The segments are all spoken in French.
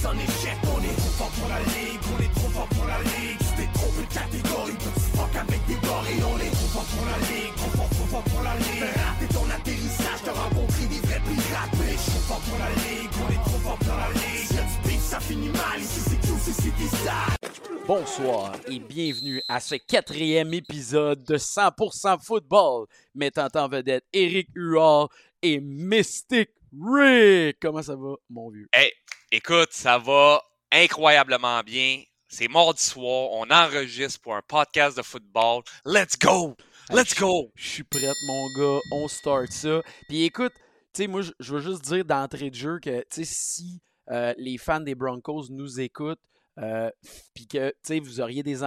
mise en échec. On est trop fort pour la ligue, on est trop fort pour la ligue. Tu t'es trompé de catégorie, petit fuck avec des gorilles. On est trop fort pour la ligue, trop fort, trop fort pour la ligue. Fais rater ton atterrissage, t'as rencontré des vrais pirates. Je suis trop fort pour la ligue, on est trop fort pour la ligue. Si du beef, ça finit mal. Ici c'est QC, c'est des stars. Bonsoir et bienvenue à ce quatrième épisode de 100% Football, mettant en vedette Eric Huard et Mystic Rick. Comment ça va, mon vieux? Hey, écoute, ça va incroyablement bien. C'est mardi soir, on enregistre pour un podcast de football. Let's go! Let's go! Je suis prête, mon gars. On start ça. Puis écoute, tu sais, moi, je- veux juste dire d'entrée de jeu que, tu sais, si euh, les fans des Broncos nous écoutent, euh, puis que, tu sais, vous auriez des,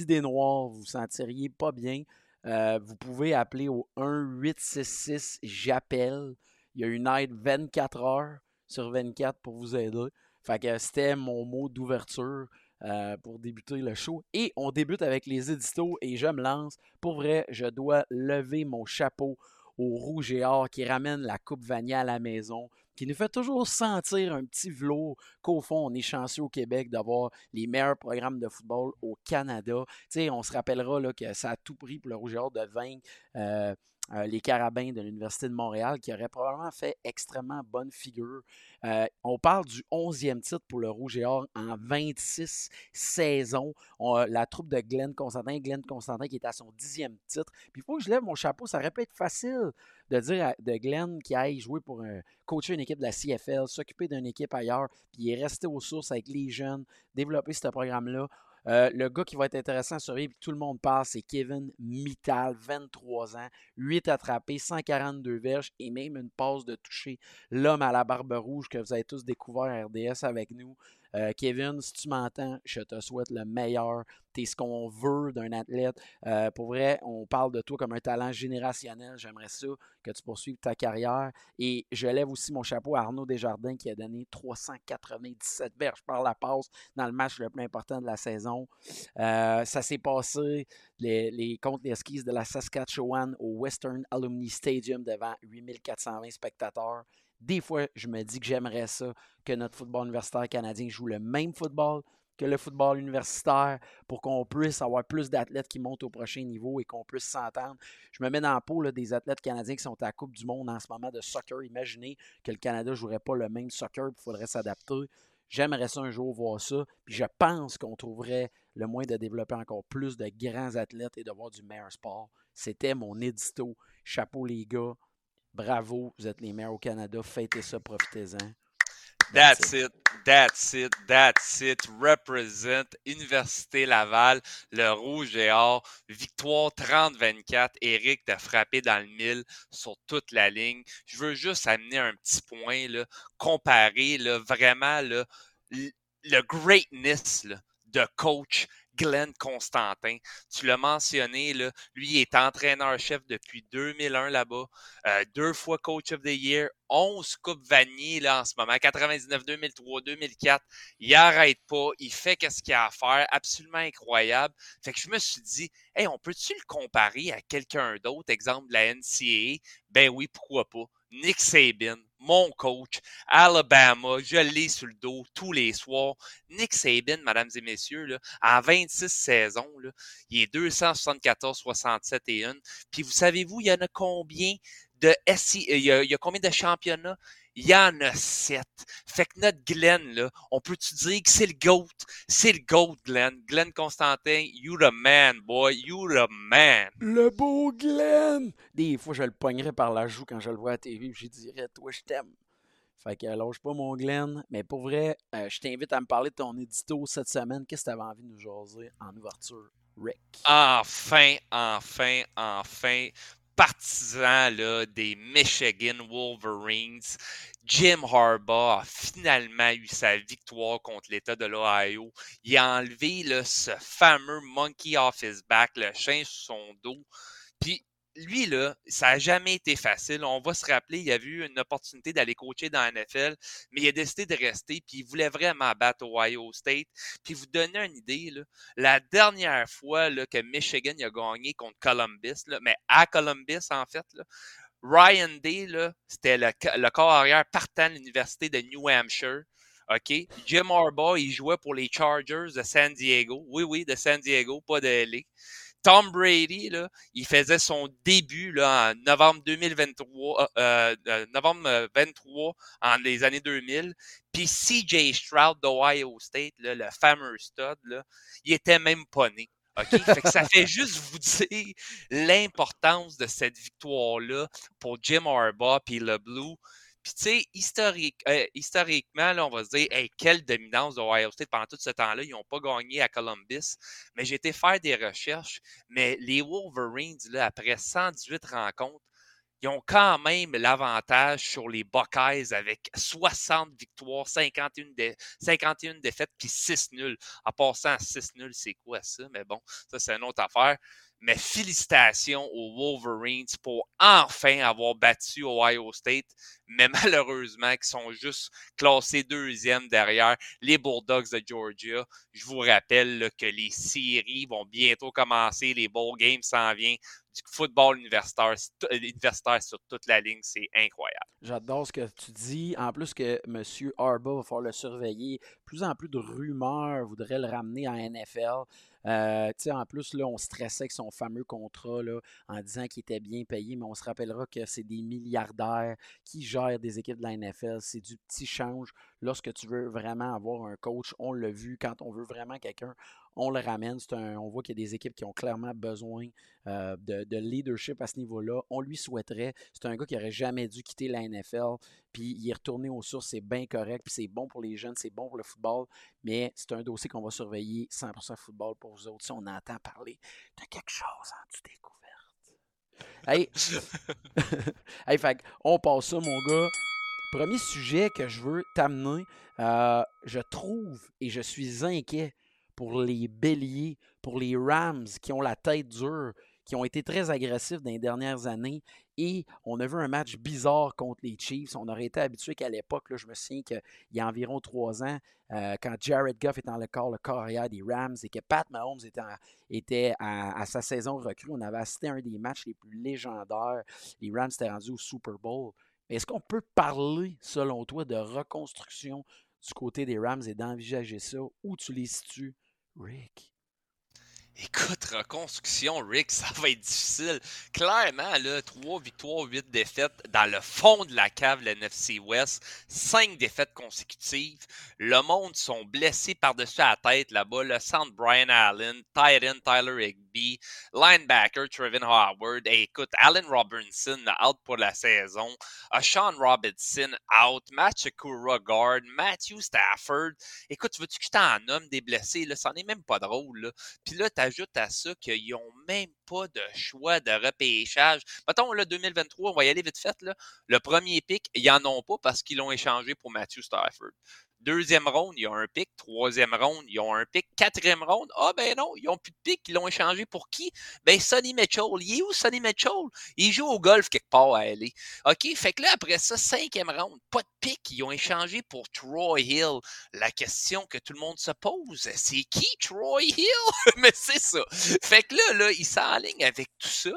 idées noires, vous vous sentiriez pas bien, euh, vous pouvez appeler au 1-866 j'appelle. Il y a une aide 24 heures sur 24 pour vous aider. Fait que c'était mon mot d'ouverture euh, pour débuter le show. Et on débute avec les éditos et je me lance. Pour vrai, je dois lever mon chapeau au rouge et or qui ramène la coupe Vania à la maison, qui nous fait toujours sentir un petit velours qu'au fond, on est chanceux au Québec d'avoir les meilleurs programmes de football au Canada. Tu sais, on se rappellera là, que ça a tout pris pour le rouge et or de vaincre euh, euh, les Carabins de l'Université de Montréal, qui auraient probablement fait extrêmement bonne figure. Euh, on parle du 11e titre pour le Rouge et Or en 26 saisons. La troupe de Glenn Constantin, Glenn Constantin qui est à son 10e titre. Puis il faut que je lève mon chapeau, ça aurait pu être facile de dire à- de Glenn qui aille jouer pour un, coacher une équipe de la CFL, s'occuper d'une équipe ailleurs, puis est resté aux sources avec les jeunes, développer ce programme-là. Euh, le gars qui va être intéressant à que tout le monde passe, c'est Kevin Mittal, 23 ans, 8 attrapés, 142 verges et même une passe de toucher. L'homme à la barbe rouge que vous avez tous découvert à RDS avec nous. Euh, Kevin, si tu m'entends, je te souhaite le meilleur. Tu es ce qu'on veut d'un athlète. Euh, pour vrai, on parle de toi comme un talent générationnel. J'aimerais ça que tu poursuives ta carrière. Et je lève aussi mon chapeau à Arnaud Desjardins qui a donné 397 verges par la passe dans le match le plus important de la saison. Euh, ça s'est passé les, les, contre les skis de la Saskatchewan au Western Alumni Stadium devant 8420 spectateurs. Des fois, je me dis que j'aimerais ça que notre football universitaire canadien joue le même football que le football universitaire pour qu'on puisse avoir plus d'athlètes qui montent au prochain niveau et qu'on puisse s'entendre. Je me mets dans la peau des athlètes canadiens qui sont à la Coupe du Monde en ce moment de soccer. Imaginez que le Canada ne jouerait pas le même soccer, il faudrait s'adapter. J'aimerais ça un jour voir ça. Puis je pense qu'on trouverait le moyen de développer encore plus de grands athlètes et de voir du meilleur sport. C'était mon édito. Chapeau les gars. Bravo, vous êtes les meilleurs au Canada. Fêtez ça, profitez-en. That's it, that's it, that's it. Represent Université Laval, le rouge et or. Victoire 30-24. Eric de frapper dans le mille sur toute la ligne. Je veux juste amener un petit point, là, comparer là, vraiment là, le greatness là, de coach Glenn Constantin. Tu l'as mentionné, là, lui il est entraîneur-chef depuis 2001 là-bas, euh, deux fois Coach of the Year, 11 Coupes Vanier là, en ce moment, 99, 2003, 2004. Il arrête pas, il fait qu'est-ce qu'il a à faire, absolument incroyable. Fait que je me suis dit, hey, on peut-tu le comparer à quelqu'un d'autre, exemple de la NCAA? Ben oui, pourquoi pas. Nick Saban, mon coach, Alabama, je l'ai sur le dos tous les soirs. Nick Saban, mesdames et messieurs, là, en 26 saisons, là, il est 274, 67 et 1. Puis vous savez-vous, il y en a combien de a, il y a combien de championnats? Il y en a sept. Fait que notre Glenn, là, on peut-tu dire que c'est le GOAT? C'est le GOAT, Glenn. Glenn Constantin, you the man, boy. You the man. Le beau Glenn! Des fois, je le pognerais par la joue quand je le vois à la TV et je dirais Toi, je t'aime. Fait que lâche pas mon Glenn. Mais pour vrai, euh, je t'invite à me parler de ton édito cette semaine. Qu'est-ce que tu avais envie de nous jaser en ouverture, Rick? Enfin, enfin, enfin, partisan là, des Michigan Wolverines. Jim Harbaugh a finalement eu sa victoire contre l'État de l'Ohio. Il a enlevé là, ce fameux monkey off his back, le chien sur son dos. Puis lui, là, ça n'a jamais été facile. On va se rappeler, il a eu une opportunité d'aller coacher dans la NFL, mais il a décidé de rester, puis il voulait vraiment battre Ohio State. Puis vous donner une idée, là, la dernière fois là, que Michigan a gagné contre Columbus, là, mais à Columbus, en fait, là, Ryan Day, c'était le, le corps arrière partant de l'Université de New Hampshire. OK? Jim Harbaugh, il jouait pour les Chargers de San Diego. Oui, oui, de San Diego, pas de LA. Tom Brady, là, il faisait son début là, en novembre 2023, euh, euh, novembre 23 en les années 2000. Puis CJ Stroud d'Ohio State, là, le fameux stud, là, il était même pas né. OK? Fait que ça fait juste vous dire l'importance de cette victoire-là pour Jim Harbaugh puis le Blue. Puis, tu sais, euh, historiquement, on va se dire, hey, quelle dominance de Ohio State pendant tout ce temps-là. Ils n'ont pas gagné à Columbus. Mais j'ai été faire des recherches. Mais les Wolverines, après 118 rencontres, ils ont quand même l'avantage sur les Buckeyes avec 60 victoires, 51, 51 défaites, puis 6 nuls. En passant à 6 nuls, c'est quoi ça? Mais bon, ça, c'est une autre affaire. Mais félicitations aux Wolverines pour enfin avoir battu Ohio State, mais malheureusement, qui sont juste classés deuxième derrière les Bulldogs de Georgia. Je vous rappelle que les séries vont bientôt commencer, les bowl games s'en viennent du football universitaire, universitaire sur toute la ligne. C'est incroyable. J'adore ce que tu dis. En plus que M. Arba va falloir le surveiller. Plus en plus de rumeurs voudraient le ramener en NFL. Euh, en plus, là, on stressait avec son fameux contrat là, en disant qu'il était bien payé, mais on se rappellera que c'est des milliardaires qui gèrent des équipes de la NFL. C'est du petit change lorsque tu veux vraiment avoir un coach. On l'a vu, quand on veut vraiment quelqu'un, on le ramène. on voit qu'il y a des équipes qui ont clairement besoin euh, de, leadership à ce niveau-là. On lui souhaiterait. C'est un gars qui n'aurait jamais dû quitter la NFL. Puis il est retourné aux sources, c'est bien correct. Puis c'est bon pour les jeunes, c'est bon pour le football. Mais c'est un dossier qu'on va surveiller 100% football pour vous autres. Si on entend parler de quelque chose en dessous découverte. Hey, hey fait, on passe ça, mon gars. Premier sujet que je veux t'amener, euh, je trouve et je suis inquiet pour les béliers, pour les Rams qui ont la tête dure, qui ont été très agressifs dans les dernières années. Et on a vu un match bizarre contre les Chiefs. On aurait été habitué qu'à l'époque, je me souviens qu'il y a environ trois ans, euh, quand Jared Goff était dans le corps, le carrière des Rams et que Pat Mahomes était, à, sa saison recrue, on avait assisté à un des matchs les plus légendaires. Les Rams étaient rendus au Super Bowl. Est-ce qu'on peut parler, selon toi, de reconstruction du côté des Rams et d'envisager ça? Où tu les situes Rick? Écoute, reconstruction, Rick, ça va être difficile. Clairement, là, 3 victoires, 8 défaites dans le fond de la cave, le NFC West. 5 défaites consécutives. Le monde sont blessés par-dessus la tête là-bas. Le centre Brian Allen, Titan Tyler Higby, linebacker Trevin Howard. écoute, Allen Robinson out pour la saison. Uh, Sean Robinson out. Kura guard. Matthew Stafford. Écoute, veux-tu que t'en nomme des blessés? Là? Ça n'est même pas drôle. Puis là, ajoute à ça qu'ils n'ont même pas de choix de repêchage. Mettons, là, 2023, on va y aller vite fait. Le premier pic, ils n'en ont pas parce qu'ils l'ont échangé pour Matthew Stafford. Deuxième ronde, ils ont un pic. Troisième ronde, ils ont un pic. Quatrième ronde, ah ben non, ils n'ont plus de pic. Ils l'ont échangé pour qui? Ben Sonny Mitchell. Il est où Sonny Mitchell? Il joue au golf quelque part à LA. OK? Fait que là, après ça, cinquième ronde, pas de pic. Ils ont échangé pour Troy Hill. La question que tout le monde se pose, c'est qui Troy Hill? Mais c'est ça. Fait que là, là, ils s'enlignent avec tout ça.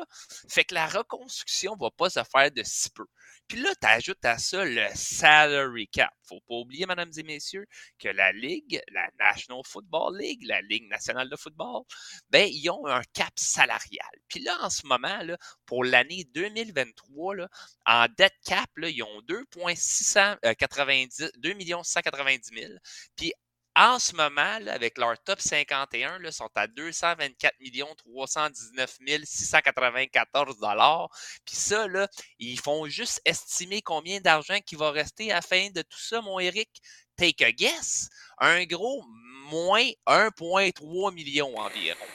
Fait que la reconstruction va pas se faire de si peu. Puis là, tu ajoutes à ça le salary cap. Faut pas oublier, mesdames et messieurs, que la Ligue, la National Football League, la Ligue nationale de football, ben, ils ont un cap salarial. Puis là, en ce moment, pour l'année 2023, là, en debt cap, là, ils ont 2,690, 2 190 000. Puis en ce moment, avec leur top 51, là, sont à 224 319 694 dollars. Puis ça, là, ils font juste estimer combien d'argent qui va rester à la fin de tout ça, mon Eric. Take a guess. Un gros moins 1,3 million environ.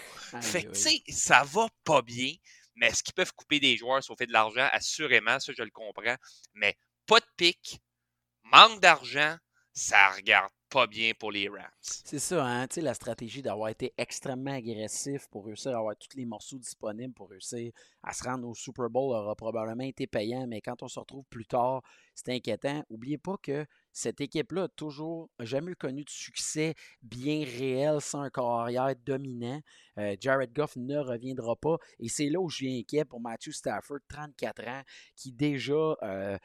fait que, tu sais, ça va pas bien. Mais est-ce qu'ils peuvent couper des joueurs, fait de l'argent? Assurément, ça, je le comprends. Mais pas de pic, manque d'argent, ça regarde pas bien pour les Rams. C'est ça, hein? sais, la stratégie d'avoir été extrêmement agressif pour réussir à avoir tous les morceaux disponibles pour réussir à se rendre au Super Bowl aura probablement été payant, mais quand on se retrouve plus tard, c'est inquiétant. N'oubliez pas que cette équipe-là a toujours jamais connu de succès bien réel sans un carrière dominant. Euh, Jared Goff ne reviendra pas. Et c'est là où je viens inquiet pour Matthew Stafford, 34 ans, qui déjà euh,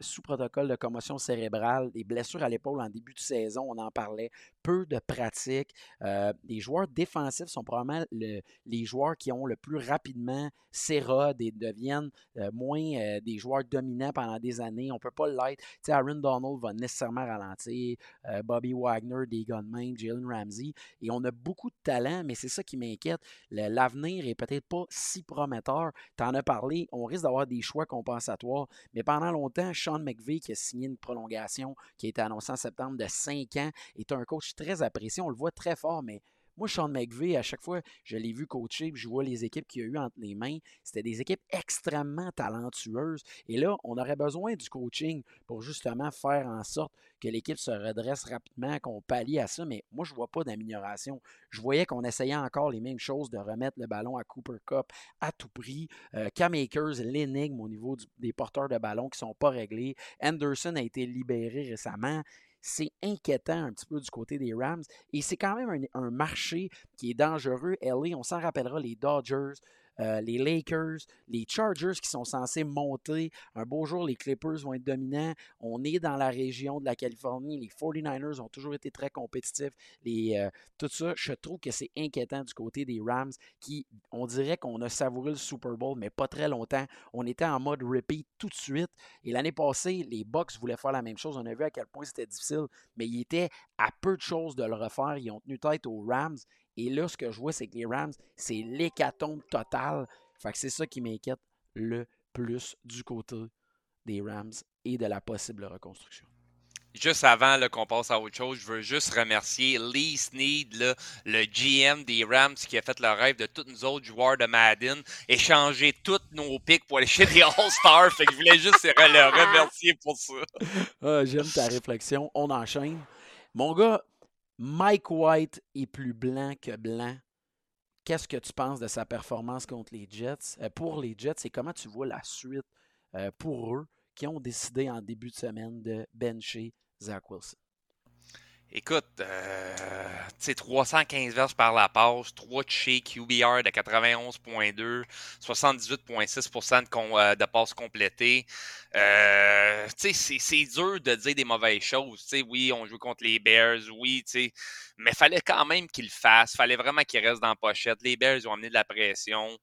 sous protocole de commotion cérébrale, des blessures à l'épaule en début de saison, on en parlait, peu de pratique. Euh, les joueurs défensifs sont probablement les joueurs qui ont le plus rapidement s'érodent et deviennent moins des joueurs dominants pendant des années. On ne peut pas l'être. Aaron Donald va nécessairement ralentir, Bobby Wagner, des gunmen, Jalen Ramsey. Et on a beaucoup de talent, mais c'est ça qui m'inquiète. L'avenir est peut-être pas si prometteur. Tu en as parlé, on risque d'avoir des choix compensatoires. Mais pendant longtemps, Sean McVeigh, qui a signé une prolongation qui a été annoncée en septembre de 5 ans, est un coach très apprécié. On le voit très fort, mais moi, Sean McVeigh, à chaque fois, je l'ai vu coacher, je vois les équipes qu'il a eues entre les mains. C'était des équipes extrêmement talentueuses. Et là, on aurait besoin du coaching pour justement faire en sorte que l'équipe se redresse rapidement, qu'on pallie à ça. Mais moi, je ne vois pas d'amélioration. Je voyais qu'on essayait encore les mêmes choses de remettre le ballon à Cooper Cup à tout prix. Euh, Cam Akers, l'énigme au niveau des porteurs de ballon qui ne sont pas réglés. Anderson a été libéré récemment c'est inquiétant un petit peu du côté des Rams. Et c'est quand même un, marché qui est dangereux. LA, on s'en rappellera, les Dodgers, euh, les Lakers, les Chargers qui sont censés monter. Un beau jour, les Clippers vont être dominants. On est dans la région de la Californie. Les 49ers ont toujours été très compétitifs. Euh, tout ça, je trouve que c'est inquiétant du côté des Rams qui, on dirait qu'on a savouré le Super Bowl, mais pas très longtemps. On était en mode repeat tout de suite. Et l'année passée, les Bucks voulaient faire la même chose. On a vu à quel point c'était difficile, mais ils étaient à peu de choses de le refaire. Ils ont tenu tête aux Rams. Et là, ce que je vois, c'est que les Rams, c'est l'hécatombe totale. Fait que c'est ça qui m'inquiète le plus du côté des Rams et de la possible reconstruction. Juste avant qu'on passe à autre chose, je veux juste remercier Lee Sneed, le GM des Rams, qui a fait le rêve de tous nous autres joueurs de Madden, échanger tous nos pics pour aller chez les All-Stars. fait que je voulais juste le remercier pour ça. Ah, j'aime ta réflexion. On enchaîne. Mon gars, Mike White est plus blanc que blanc. Qu'est-ce que tu penses de sa performance contre les Jets, euh, pour les Jets et comment tu vois la suite euh, pour eux qui ont décidé en début de semaine de bencher Zach Wilson? Écoute, euh, 315 verges par la passe, 3 touchés, QBR de 91.2, 78.6 de, euh, de passes complétées. Euh, c'est dur de dire des mauvaises choses. oui, on joue contre les Bears, oui, mais fallait quand même qu'il le fasse. fallait vraiment qu'il reste dans la pochette. Les Bears ont amené de la pression.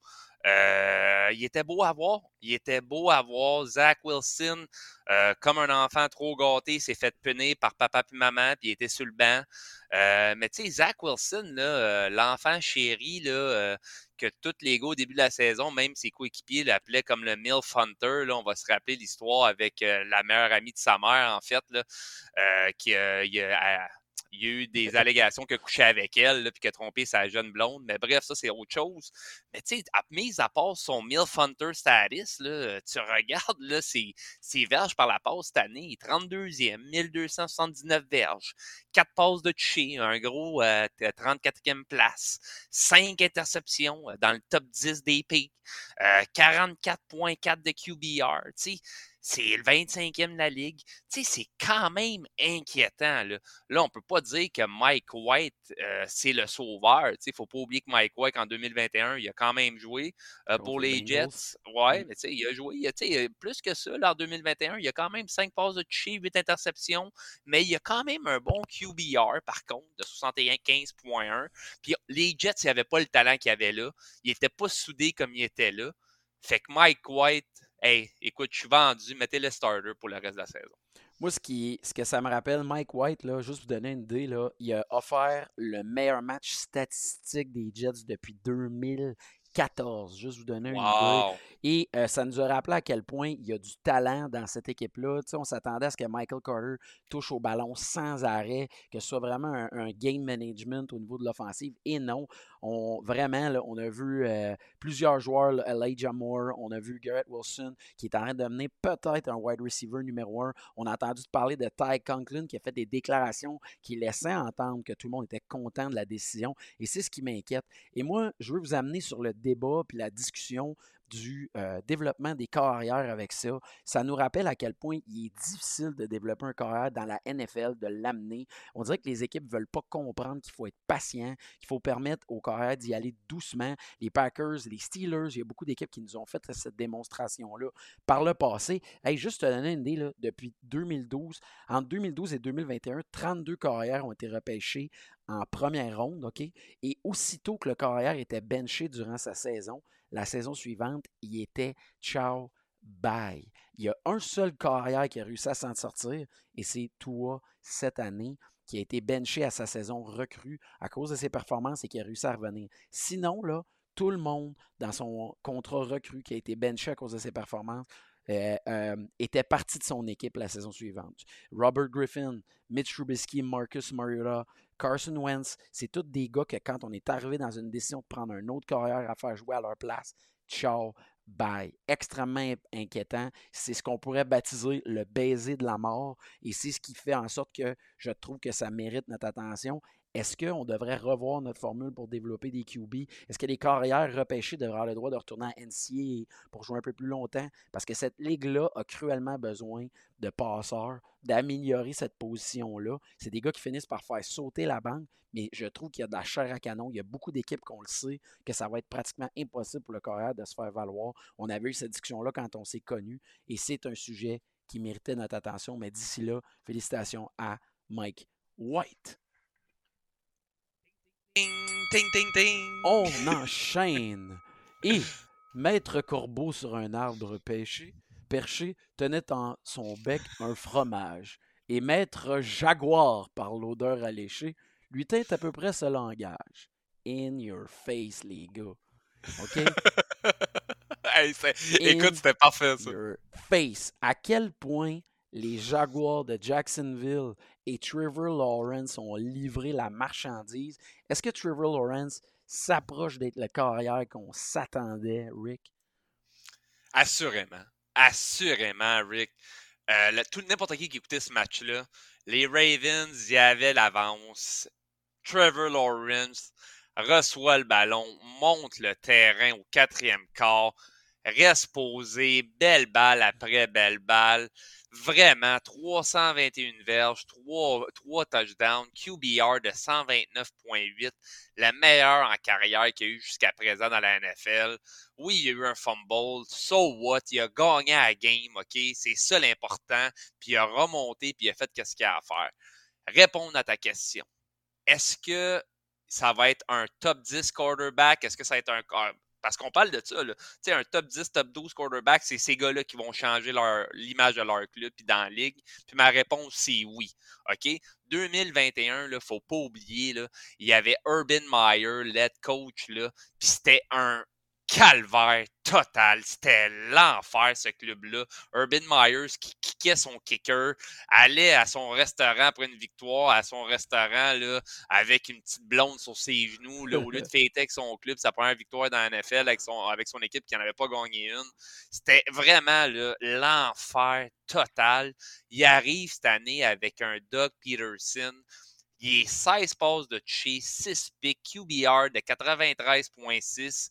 Euh, il était beau à voir. Il était beau à voir. Zach Wilson, euh, comme un enfant trop gâté, s'est fait punir par papa et maman, puis il était sur le banc. Euh, mais tu sais, Zach Wilson, l'enfant chéri, là, que tous les au début de la saison, même ses coéquipiers l'appelaient comme le MILF Hunter. Là, on va se rappeler l'histoire avec la meilleure amie de sa mère, en fait, là, qui a, il y a eu des allégations a couché avec elle, puis qu'il a trompé sa jeune blonde. Mais bref, ça, c'est autre chose. Mais tu sais, mise à part son MILF Hunter status, là, tu regardes là, ses, ses verges par la passe cette année. 32e, 1279 verges, 4 passes de toucher, un gros 34e euh, place, 5 interceptions euh, dans le top 10 des pics, 44.4 de QBR. Tu sais, c'est le 25e de la ligue. Tu sais, c'est quand même inquiétant. Là, là on ne peut pas dire que Mike White, euh, c'est le sauveur. Tu sais, il ne faut pas oublier que Mike White, en 2021, il a quand même joué euh, pour les Jets. Ouais, mmh. mais tu sais, il a joué. Tu sais, plus que ça, là, en 2021, il a quand même 5 passes de toucher, 8 interceptions, mais il a quand même un bon QBR, par contre, de 75.1. Puis les Jets, il avait pas le talent qu'il avait là. Il n'était pas soudé comme il était là. Fait que Mike White, hey, écoute, je suis vendu, mettez le starter pour le reste de la saison. Moi, ce, qui, ce que ça me rappelle, Mike White, là, juste vous donner une idée, là, il a offert le meilleur match statistique des Jets depuis 2014. Juste vous donner une idée. Et euh, ça nous a rappelé à quel point il y a du talent dans cette équipe-là. on s'attendait à ce que Michael Carter touche au ballon sans arrêt, que ce soit vraiment un, game management au niveau de l'offensive. Et non, on, vraiment, on a vu euh, plusieurs joueurs, Elijah Moore, on a vu Garrett Wilson qui est en train de devenir peut-être un wide receiver numéro un. On a entendu parler de Ty Conklin qui a fait des déclarations qui laissaient entendre que tout le monde était content de la décision. Et c'est ce qui m'inquiète. Et moi, je veux vous amener sur le débat puis la discussion du euh, développement des carrières avec ça. Ça nous rappelle à quel point il est difficile de développer un carrière dans la NFL, de l'amener. On dirait que les équipes ne veulent pas comprendre qu'il faut être patient, qu'il faut permettre aux carrières d'y aller doucement. Les Packers, les Steelers, il y a beaucoup d'équipes qui nous ont fait cette démonstration-là par le passé. Juste te donner une idée, là, depuis 2012, entre 2012 et 2021, 32 carrières ont été repêchées en première ronde, OK? Et aussitôt que le carrière était benché durant sa saison, la saison suivante, il était ciao, bye. Il y a un seul carrière qui a réussi à s'en sortir, et c'est toi cette année qui a été benché à sa saison recrue à cause de ses performances et qui a réussi à revenir. Sinon, tout le monde dans son contrat recru qui a été benché à cause de ses performances euh, euh, était parti de son équipe la saison suivante. Robert Griffin, Mitch Trubisky, Marcus Mariota, Carson Wentz, c'est tous des gars que quand on est arrivé dans une décision de prendre un autre carrière à faire jouer à leur place, ciao, bye. Extrêmement inquiétant. C'est ce qu'on pourrait baptiser le baiser de la mort et c'est ce qui fait en sorte que je trouve que ça mérite notre attention est-ce qu'on devrait revoir notre formule pour développer des QB? Est-ce que les carrières repêchées devraient avoir le droit de retourner à NCA pour jouer un peu plus longtemps? Parce que cette ligue-là a cruellement besoin de passeurs, d'améliorer cette position-là. C'est des gars qui finissent par faire sauter la banque, mais je trouve qu'il y a de la chair à canon. Il y a beaucoup d'équipes qu'on le sait, que ça va être pratiquement impossible pour le carrière de se faire valoir. On avait eu cette discussion-là quand on s'est connu, et c'est un sujet qui méritait notre attention. Mais d'ici là, félicitations à Mike White. On enchaîne. Et Maître Corbeau sur un arbre pêché, perché tenait en son bec un fromage. Et Maître Jaguar, par l'odeur alléchée, lui tint à peu près ce langage. In your face, les gars. OK? écoute, c'était parfait, ça. Your face. À quel point les Jaguars de Jacksonville et Trevor Lawrence ont livré la marchandise. Est-ce que Trevor Lawrence s'approche d'être le carrière qu'on s'attendait, Rick? Assurément. Assurément, Rick. Euh, tout n'importe qui qui écoutait ce match-là, les Ravens y avaient l'avance. Trevor Lawrence reçoit le ballon, monte le terrain au quatrième quart, reste posé, belle balle après belle balle. Vraiment, 321 verges, 3, 3 touchdowns, QBR de 129.8, la meilleure en carrière qu'il y a eu jusqu'à présent dans la NFL. Oui, il y a eu un fumble, so what, il a gagné la game, OK? C'est ça l'important, puis il a remonté, puis il a fait ce qu'il a à faire. Répondre à ta question. Est-ce que ça va être un top 10 quarterback? Est-ce que ça va être un parce qu'on parle de ça, là. un top 10, top 12 quarterback, c'est ces gars-là qui vont changer l'image de leur club puis dans la ligue. Puis ma réponse, c'est oui. OK? 2021, il ne faut pas oublier, là, il y avait Urban Meyer, lead coach, là, puis c'était un calvaire total. C'était l'enfer, ce club-là. Urban Myers qui kickait son kicker, allait à son restaurant après une victoire, à son restaurant là, avec une petite blonde sur ses genoux, là, au lieu de fêter avec son club, sa première victoire dans la NFL avec son, avec son équipe qui n'en avait pas gagné une. C'était vraiment l'enfer total. Il arrive cette année avec un Doug Peterson. Il est 16 passes de chez 6 picks, QBR de 93.6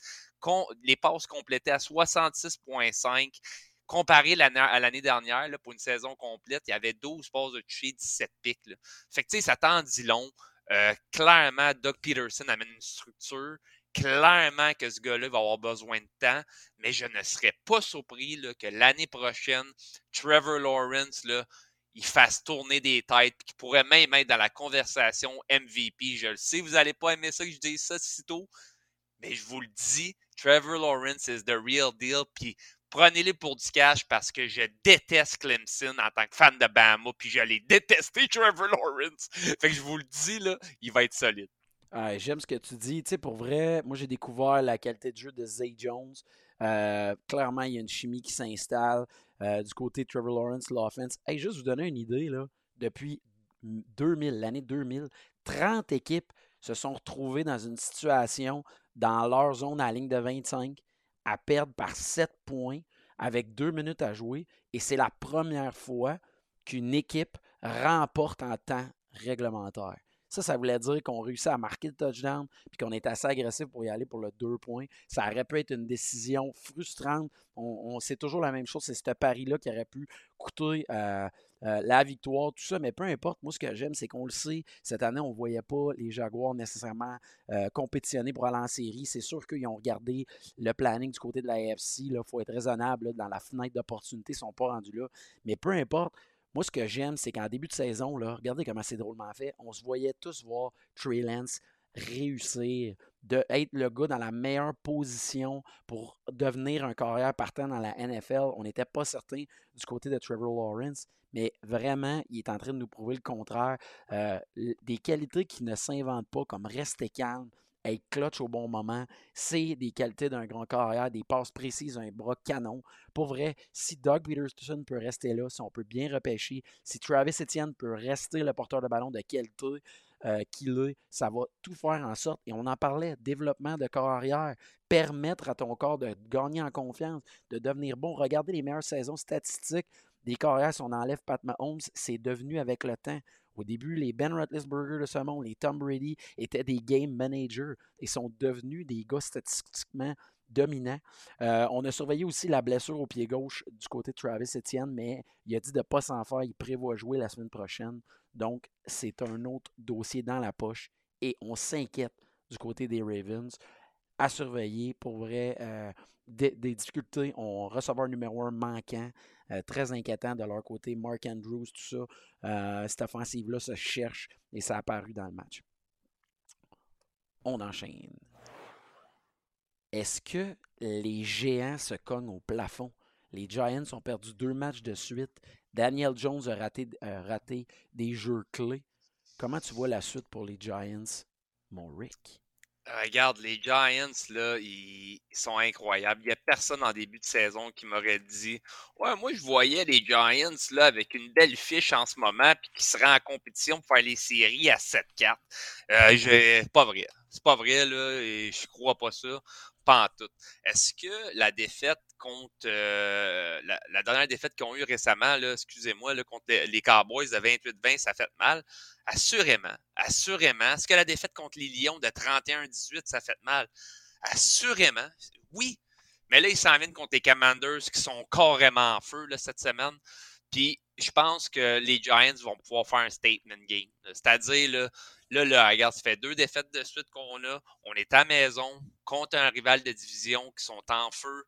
les passes complétées à 66,5. Comparé à l'année dernière, pour une saison complète, il y avait 12 passes de toucher, 17 pics. Fait que, ça t'en dit long. Euh, clairement, Doug Peterson amène une structure. Clairement que ce gars-là va avoir besoin de temps, mais je ne serais pas surpris que l'année prochaine, Trevor Lawrence, là, il fasse tourner des têtes, qu'il pourrait même être dans la conversation MVP. Je le sais, vous n'allez pas aimer ça que je dise ça si tôt, mais je vous le dis, Trevor Lawrence is the real deal. Puis prenez-les pour du cash parce que je déteste Clemson en tant que fan de Bama. Puis je l'ai détesté, Trevor Lawrence. Fait que je vous le dis, là, il va être solide. J'aime ce que tu dis. Tu sais, pour vrai, moi, j'ai découvert la qualité de jeu de Zay Jones. Euh, clairement, il y a une chimie qui s'installe euh, du côté de Trevor Lawrence, l'offense. Hey, juste vous donner une idée, là, depuis 2000, l'année 2000, 30 équipes se sont retrouvées dans une situation dans leur zone à la ligne de 25 à perdre par 7 points avec 2 minutes à jouer. Et c'est la première fois qu'une équipe remporte en temps réglementaire. Ça, ça voulait dire qu'on réussit à marquer le touchdown puis qu'on est assez agressif pour y aller pour le deux points. Ça aurait pu être une décision frustrante. On, c'est toujours la même chose. C'est ce pari-là qui aurait pu coûter euh, euh, la victoire, tout ça. Mais peu importe, moi, ce que j'aime, c'est qu'on le sait. Cette année, on ne voyait pas les Jaguars nécessairement euh, compétitionner pour aller en série. C'est sûr qu'ils ont regardé le planning du côté de la AFC. Il faut être raisonnable. dans la fenêtre d'opportunité, ils ne sont pas rendus là. Mais peu importe, moi, ce que j'aime, c'est qu'en début de saison, là, regardez comment c'est drôlement fait. On se voyait tous voir Trey Lance réussir, d'être le gars dans la meilleure position pour devenir un carrière partant dans la NFL. On n'était pas certain du côté de Trevor Lawrence, mais vraiment, il est en train de nous prouver le contraire. Euh, des qualités qui ne s'inventent pas, comme rester calme, être clutch au bon moment, c'est des qualités d'un grand carrière, des passes précises, un bras canon. Pour vrai, si Doug Peterson peut rester là, si on peut bien repêcher, si Travis Etienne peut rester le porteur de ballon de qualité euh, qu'il est, ça va tout faire en sorte, et on en parlait, développement de carrière, permettre à ton corps de gagner en confiance, de devenir bon. Regardez les meilleures saisons statistiques des carrières, si on enlève Pat Mahomes, c'est devenu avec le temps. Au début, les Ben Roethlisberger de ce monde, les Tom Brady étaient des game managers et sont devenus des gars statistiquement dominants. Euh, on a surveillé aussi la blessure au pied gauche du côté de Travis Etienne, mais il a dit de ne pas s'en faire. Il prévoit jouer la semaine prochaine. Donc, c'est un autre dossier dans la poche et on s'inquiète du côté des Ravens. À surveiller, pour vrai, euh, des, difficultés. On receveur numéro un manquant. Euh, très inquiétant de leur côté. Mark Andrews, tout ça. Euh, cette offensive-là se cherche et ça a apparu dans le match. On enchaîne. Est-ce que les géants se cognent au plafond? Les Giants ont perdu deux matchs de suite. Daniel Jones a raté, raté des jeux clés. Comment tu vois la suite pour les Giants, mon Rick? Regarde, les Giants, là, ils, sont incroyables. Il n'y a personne en début de saison qui m'aurait dit Ouais, moi, je voyais les Giants là, avec une belle fiche en ce moment, puis qui seraient en compétition pour faire les séries à 7-4. Euh, pas vrai. C'est pas vrai, là, et je crois pas ça. Pas en tout. Est-ce que la défaite contre euh, la, dernière défaite qu'ils ont eue récemment, excusez-moi, contre les, Cowboys de 28-20, ça fait mal? Assurément. Assurément. Est-ce que la défaite contre les Lions de 31-18, ça fait mal? Assurément. Oui. Mais là, ils s'en viennent contre les Commanders qui sont carrément en feu cette semaine. Puis je pense que les Giants vont pouvoir faire un statement game. C'est-à-dire, là, là, là, regarde, ça fait deux défaites de suite qu'on a. On est à maison contre un rival de division qui sont en feu.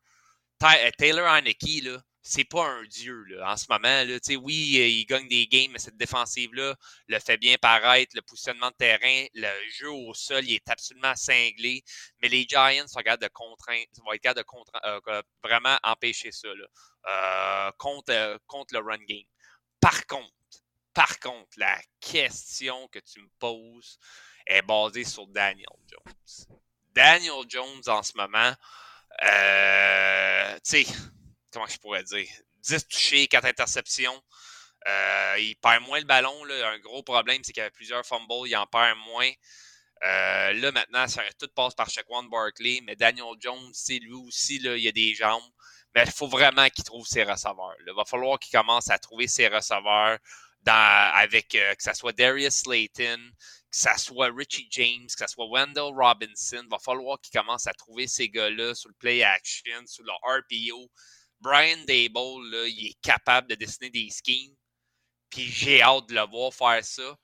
Euh, Taylor Haneke, là, c'est pas un dieu là, en ce moment. Là. Oui, euh, il gagne des games, mais cette défensive-là le fait bien paraître. Le positionnement de terrain, le jeu au sol, il est absolument cinglé. Mais les Giants sont de vont être capables de euh, vraiment empêcher ça contre le run game. Par contre, par contre, la question que tu me poses est basée sur Daniel Jones. Daniel Jones, en ce moment, euh, tu sais, comment je pourrais dire? 10 touchés, 4 interceptions. Euh, il perd moins le ballon. Là. Un gros problème, c'est qu'il y avait plusieurs fumbles, il en perd moins. Euh, là, maintenant, ça, tout passe par Shaquan Barkley, mais Daniel Jones, c'est lui aussi, là, il a des jambes. Mais il faut vraiment qu'il trouve ses receveurs. Il va falloir qu'il commence à trouver ses receveurs avec que ce soit Darius Slayton, que ce soit Richie James, que ce soit Wendell Robinson, va falloir qu'il commence à trouver ces gars-là sur le play action, sur le RPO. Brian Dable, il est capable de dessiner des schemes. Puis j'ai hâte de le voir faire ça.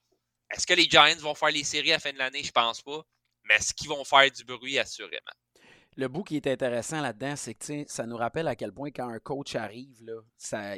Est-ce que les Giants vont faire les séries à la fin de l'année? Je pense pas. Mais est-ce qu'ils vont faire du bruit? Assurément? Le bout qui est intéressant là-dedans, c'est que ça nous rappelle à quel point quand un coach arrive,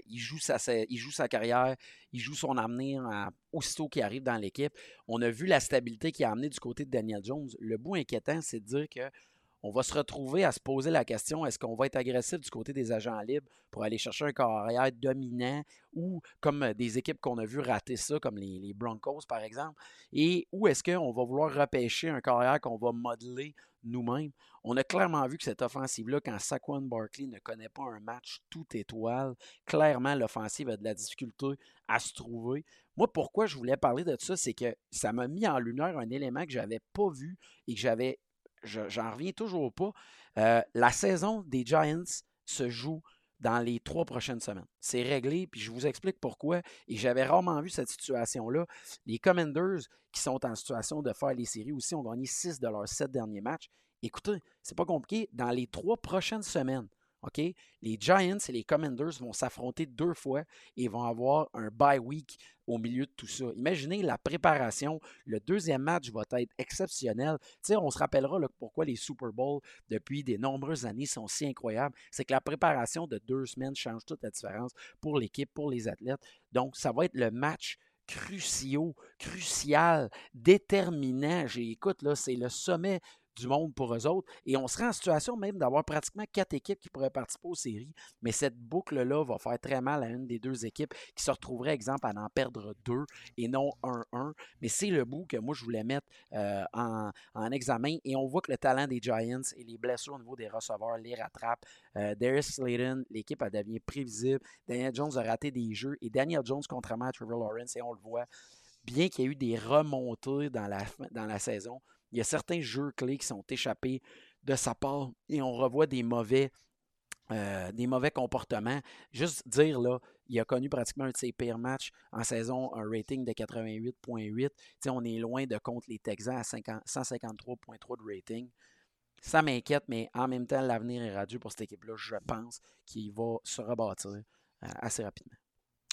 il, joue sa, carrière, il joue son avenir aussitôt qu'il arrive dans l'équipe. On a vu la stabilité qu'il a amené du côté de Daniel Jones. Le bout inquiétant, c'est de dire que on va se retrouver à se poser la question est-ce qu'on va être agressif du côté des agents libres pour aller chercher un carrière dominant ou comme des équipes qu'on a vu rater ça, comme les, Broncos par exemple, et où est-ce qu'on va vouloir repêcher un carrière qu'on va modeler nous-mêmes? On a clairement vu que cette offensive-là, quand Saquon Barkley ne connaît pas un match tout étoile, clairement l'offensive a de la difficulté à se trouver. Moi, pourquoi je voulais parler de ça, c'est que ça m'a mis en lumière un élément que je n'avais pas vu et que j'avais j'en reviens toujours pas. Euh, la saison des Giants se joue dans les trois prochaines semaines. C'est réglé, puis je vous explique pourquoi. Et j'avais rarement vu cette situation-là. Les Commanders, qui sont en situation de faire les séries aussi, ont gagné 6 de leurs 7 derniers matchs. Écoutez, c'est pas compliqué. Dans les trois prochaines semaines, OK? Les Giants et les Commanders vont s'affronter deux fois et vont avoir un bye week au milieu de tout ça. Imaginez la préparation. Le deuxième match va être exceptionnel. sais, on se rappellera pourquoi les Super Bowls, depuis de nombreuses années, sont si incroyables. C'est que la préparation de deux semaines change toute la différence pour l'équipe, pour les athlètes. Donc, ça va être le match cruciaux, crucial, déterminant. J'écoute, là, c'est le sommet du monde pour eux autres. Et on serait en situation même d'avoir pratiquement quatre équipes qui pourraient participer aux séries. Mais cette boucle-là va faire très mal à une des deux équipes qui se retrouverait, exemple, à en perdre deux et non un 1 Mais c'est le bout que moi, je voulais mettre euh, en, examen. Et on voit que le talent des Giants et les blessures au niveau des receveurs les rattrapent. Euh, Darius Slayton, l'équipe a devenu prévisible. Daniel Jones a raté des jeux. Et Daniel Jones, contrairement à Trevor Lawrence, et on le voit, bien qu'il y ait eu des remontées dans la, dans la saison, il y a certains jeux clés qui sont échappés de sa part et on revoit des mauvais, euh, des mauvais comportements. Juste dire, là, il a connu pratiquement un de ses pires matchs en saison, un rating de 88.8. On est loin de contre les Texans à 153.3 de rating. Ça m'inquiète, mais en même temps, l'avenir est radieux pour cette équipe-là. Je pense qu'il va se rebâtir euh, assez rapidement.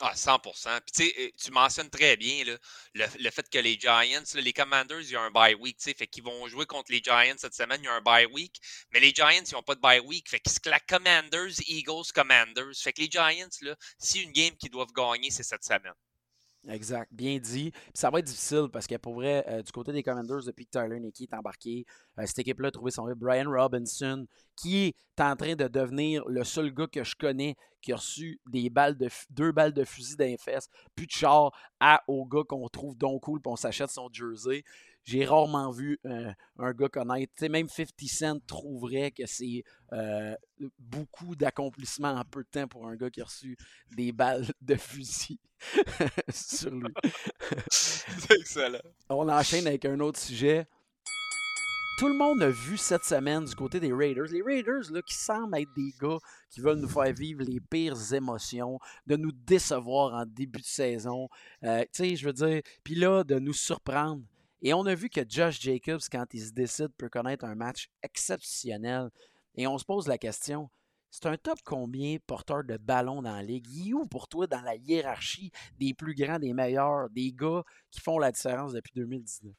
Ah, 100% Puis euh, tu mentionnes très bien le, fait que les Giants, les Commanders, il y a un bye week. Fait qu'ils vont jouer contre les Giants cette semaine, il y a un bye week. Mais les Giants, ils n'ont pas de bye week. Fait qu'ils se claquent Commanders, Eagles, Commanders. Fait que les Giants, là, si une game qu'ils doivent gagner, c'est cette semaine. Exact, bien dit. ça va être difficile parce que pour vrai, euh, du côté des Commanders, depuis que Tyler Nicky est embarqué, euh, cette équipe-là a trouvé son Brian Robinson, qui est en train de devenir le seul gars que je connais qui a reçu des balles de deux balles de fusil d'un fesses, plus de char à au gars qu'on trouve donc cool, puis on s'achète son jersey. J'ai rarement vu euh, un gars connaître. sais, même 50 Cent trouverait que c'est euh, beaucoup d'accomplissement en peu de temps pour un gars qui a reçu des balles de fusil sur lui. c'est excellent. On enchaîne avec un autre sujet. Tout le monde a vu cette semaine du côté des Raiders. Les Raiders, là, qui semblent être des gars qui veulent nous faire vivre les pires émotions, de nous décevoir en début de saison. Euh, tu sais, je veux dire, puis là, de nous surprendre. Et on a vu que Josh Jacobs, quand il se décide, peut connaître un match exceptionnel. Et on se pose la question, c'est un top combien porteur de ballon dans la ligue? Il est où pour toi dans la hiérarchie des plus grands, des meilleurs, des gars qui font la différence depuis 2019?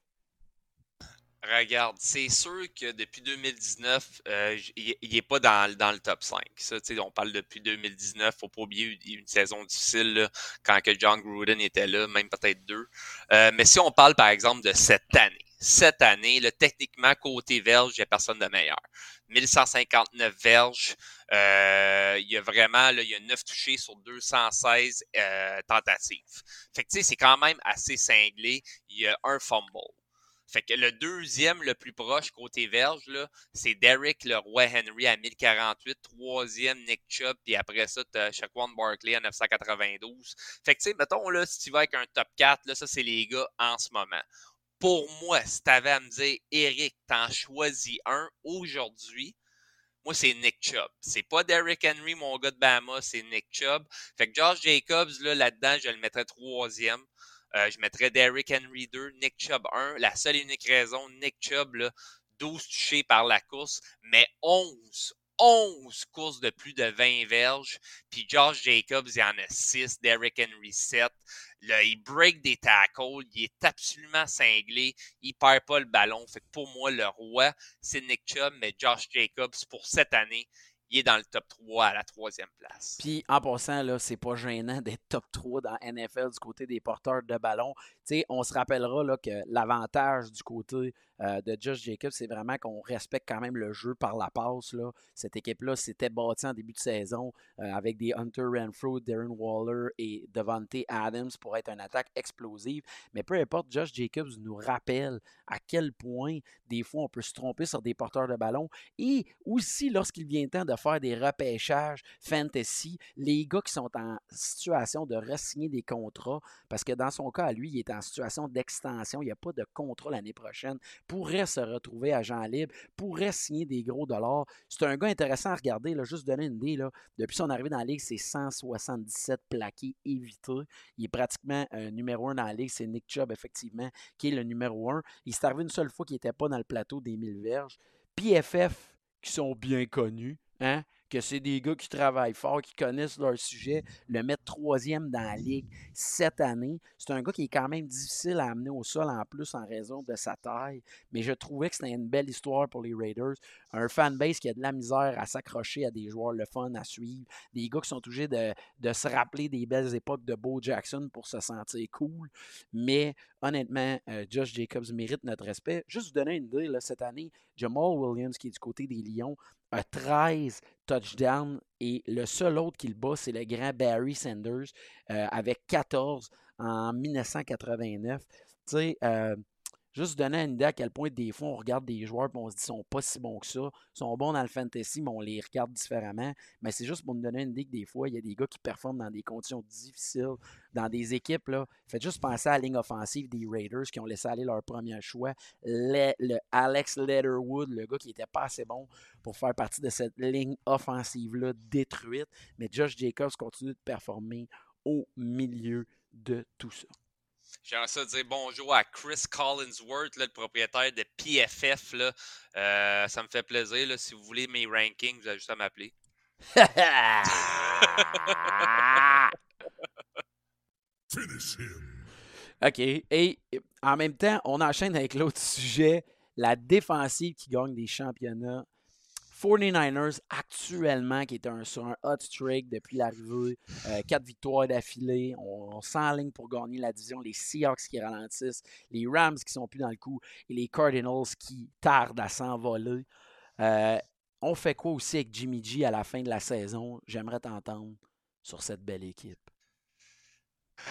Regarde, c'est sûr que depuis 2019, euh, il n'est pas dans, le top 5. Ça, on parle depuis 2019. Il ne faut pas oublier une saison difficile quand que John Gruden était là, même peut-être deux. Euh, mais si on parle, par exemple, de cette année, cette année, là, techniquement, côté verge, il n'y a personne de meilleur. 1159 verges. Euh, il y a vraiment là, il y a 9 touchés sur 216 tentatives. Fait que c'est quand même assez cinglé. Il y a un fumble. Fait que le deuxième, le plus proche côté verge, c'est Derek Leroy Henry à 1048. Troisième, Nick Chubb. Puis après ça, tu as Shaquan Barkley à 992. Fait que, tu sais, mettons, là, si tu vas avec un top 4, là, ça, c'est les gars en ce moment. Pour moi, si tu avais à me dire, Eric, t'en choisis un aujourd'hui, moi, c'est Nick Chubb. C'est pas Derek Henry, mon gars de Bama, c'est Nick Chubb. Fait que Josh Jacobs, là, là-dedans, je le mettrais troisième. Euh, je mettrais Derrick Henry 2, Nick Chubb 1. La seule et unique raison, Nick Chubb, 12 touchés par la course, mais 11, 11 courses de plus de 20 verges. Puis Josh Jacobs, il y en a 6. Derrick Henry 7. Là, il break des tackles. Il est absolument cinglé. Il perd pas le ballon. Pour moi, le roi, c'est Nick Chubb, mais Josh Jacobs, pour cette année, il est dans le top 3 à la troisième place. Puis en passant, là, c'est pas gênant d'être top 3 dans NFL du côté des porteurs de ballon. On se rappellera que l'avantage du côté euh, de Josh Jacobs, c'est vraiment qu'on respecte quand même le jeu par la passe. Cette équipe-là s'était bâtie en début de saison euh, avec des Hunter Renfro, Darren Waller et Devante Adams pour être une attaque explosive. Mais peu importe, Josh Jacobs nous rappelle à quel point des fois on peut se tromper sur des porteurs de ballon et aussi lorsqu'il vient temps de faire des repêchages fantasy, les gars qui sont en situation de re-signer des contrats, parce que dans son cas, lui, il est en situation d'extension, il n'y a pas de contrat l'année prochaine, pourrait se retrouver agent libre, pourrait signer des gros dollars. C'est un gars intéressant à regarder, là, juste donner une idée. Là, depuis son arrivée dans la ligue, c'est 177 plaqués évités. Il est pratiquement un numéro un dans la ligue. C'est Nick Chubb, effectivement, qui est le numéro un. Il s'est arrivé une seule fois qu'il n'était pas dans le plateau des 1000 verges. PFF, qui sont bien connus, hein? Que c'est des gars qui travaillent fort, qui connaissent leur sujet, le mettre troisième dans la ligue cette année. C'est un gars qui est quand même difficile à amener au sol en plus en raison de sa taille, mais je trouvais que c'était une belle histoire pour les Raiders. Un fanbase qui a de la misère à s'accrocher à des joueurs le fun à suivre, des gars qui sont obligés de, se rappeler des belles époques de Bo Jackson pour se sentir cool. Mais honnêtement, euh, Jacobs mérite notre respect. Juste vous donner une idée, cette année, Jamal Williams, qui est du côté des Lions, a 13 touchdowns et le seul autre qui le bat, c'est le grand Barry Sanders euh, avec 14 en 1989. Tu sais, euh, Juste donner une idée à quel point des fois on regarde des joueurs et on se dit qu'ils sont pas si bons que ça. Ils sont bons dans le fantasy, mais on les regarde différemment. Mais c'est juste pour me donner une idée que des fois, il y a des gars qui performent dans des conditions difficiles, dans des équipes. Là. Faites juste penser à la ligne offensive des Raiders qui ont laissé aller leur premier choix. Le, Alex Letterwood, le gars qui n'était pas assez bon pour faire partie de cette ligne offensive-là détruite. Mais Josh Jacobs continue de performer au milieu de tout ça. J'aimerais ça dire bonjour à Chris Collinsworth, le propriétaire de PFF. Là. Euh, ça me fait plaisir. Là, si vous voulez mes rankings, vous avez juste à m'appeler. OK. Et en même temps, on enchaîne avec l'autre sujet, la défensive qui gagne des championnats 49ers actuellement, qui est un, sur un hot streak depuis l'arrivée, euh, quatre victoires d'affilée. On, s'enligne pour gagner la division. Les Seahawks qui ralentissent, les Rams qui sont plus dans le coup et les Cardinals qui tardent à s'envoler. Euh, on fait quoi aussi avec Jimmy G à la fin de la saison? J'aimerais t'entendre sur cette belle équipe.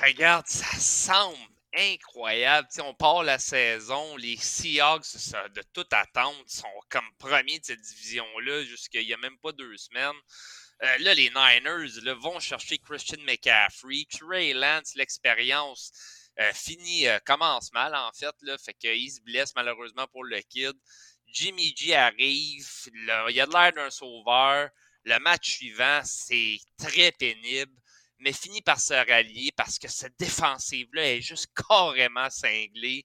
Regarde, ça semble incroyable. on part la saison, les Seahawks, de toute attente, sont comme premiers de cette division-là jusqu'il n'y a même pas deux semaines. Euh, là, les Niners vont chercher Christian McCaffrey. Trey Lance, l'expérience euh, finit, euh, commence mal en fait. Là, fait qu'il se blesse malheureusement pour le kid. Jimmy G arrive. il a l'air d'un sauveur. Le match suivant, c'est très pénible mais finit par se rallier parce que cette défensive-là est juste carrément cinglée.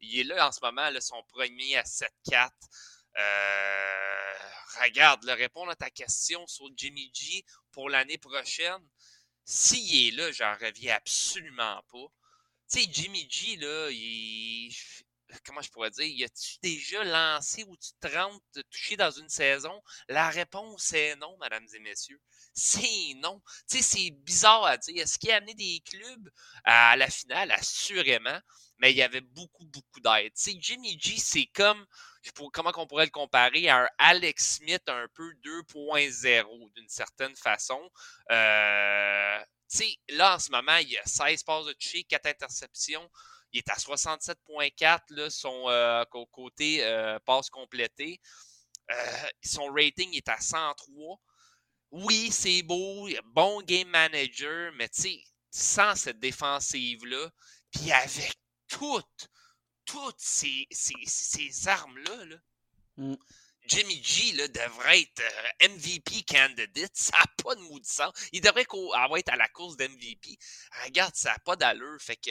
Il est là en ce moment, son premier à 7-4. Euh, regarde, le répondre à ta question sur Jimmy G pour l'année prochaine, s'il est là, j'en reviens absolument pas. Tu sais, Jimmy G, là, il, comment je pourrais dire, y a-tu déjà lancé ou tu te rends de toucher dans une saison? La réponse est non, mesdames et messieurs. C'est non. Tu sais, c'est bizarre à dire. Est-ce qu'il a amené des clubs à la finale? Assurément. Mais il y avait beaucoup, beaucoup d'aide. Tu sais, Jimmy G, c'est comme, comment on pourrait le comparer à un Alex Smith un peu 2.0 d'une certaine façon. Euh, tu sais, là, en ce moment, il y a 16 passes de toucher, 4 interceptions. Il est à 67,4 son euh, côté euh, passe complétée. Euh, son rating est à 103. Oui, c'est beau, bon game manager, mais tu sais, sans cette défensive-là, puis avec toutes, toutes ces, ces, armes-là, mmh. Jimmy G là, devrait être MVP candidate. Ça n'a pas de mot de sens. Il devrait être à la course d'MVP. Regarde, ça n'a pas d'allure. Fait que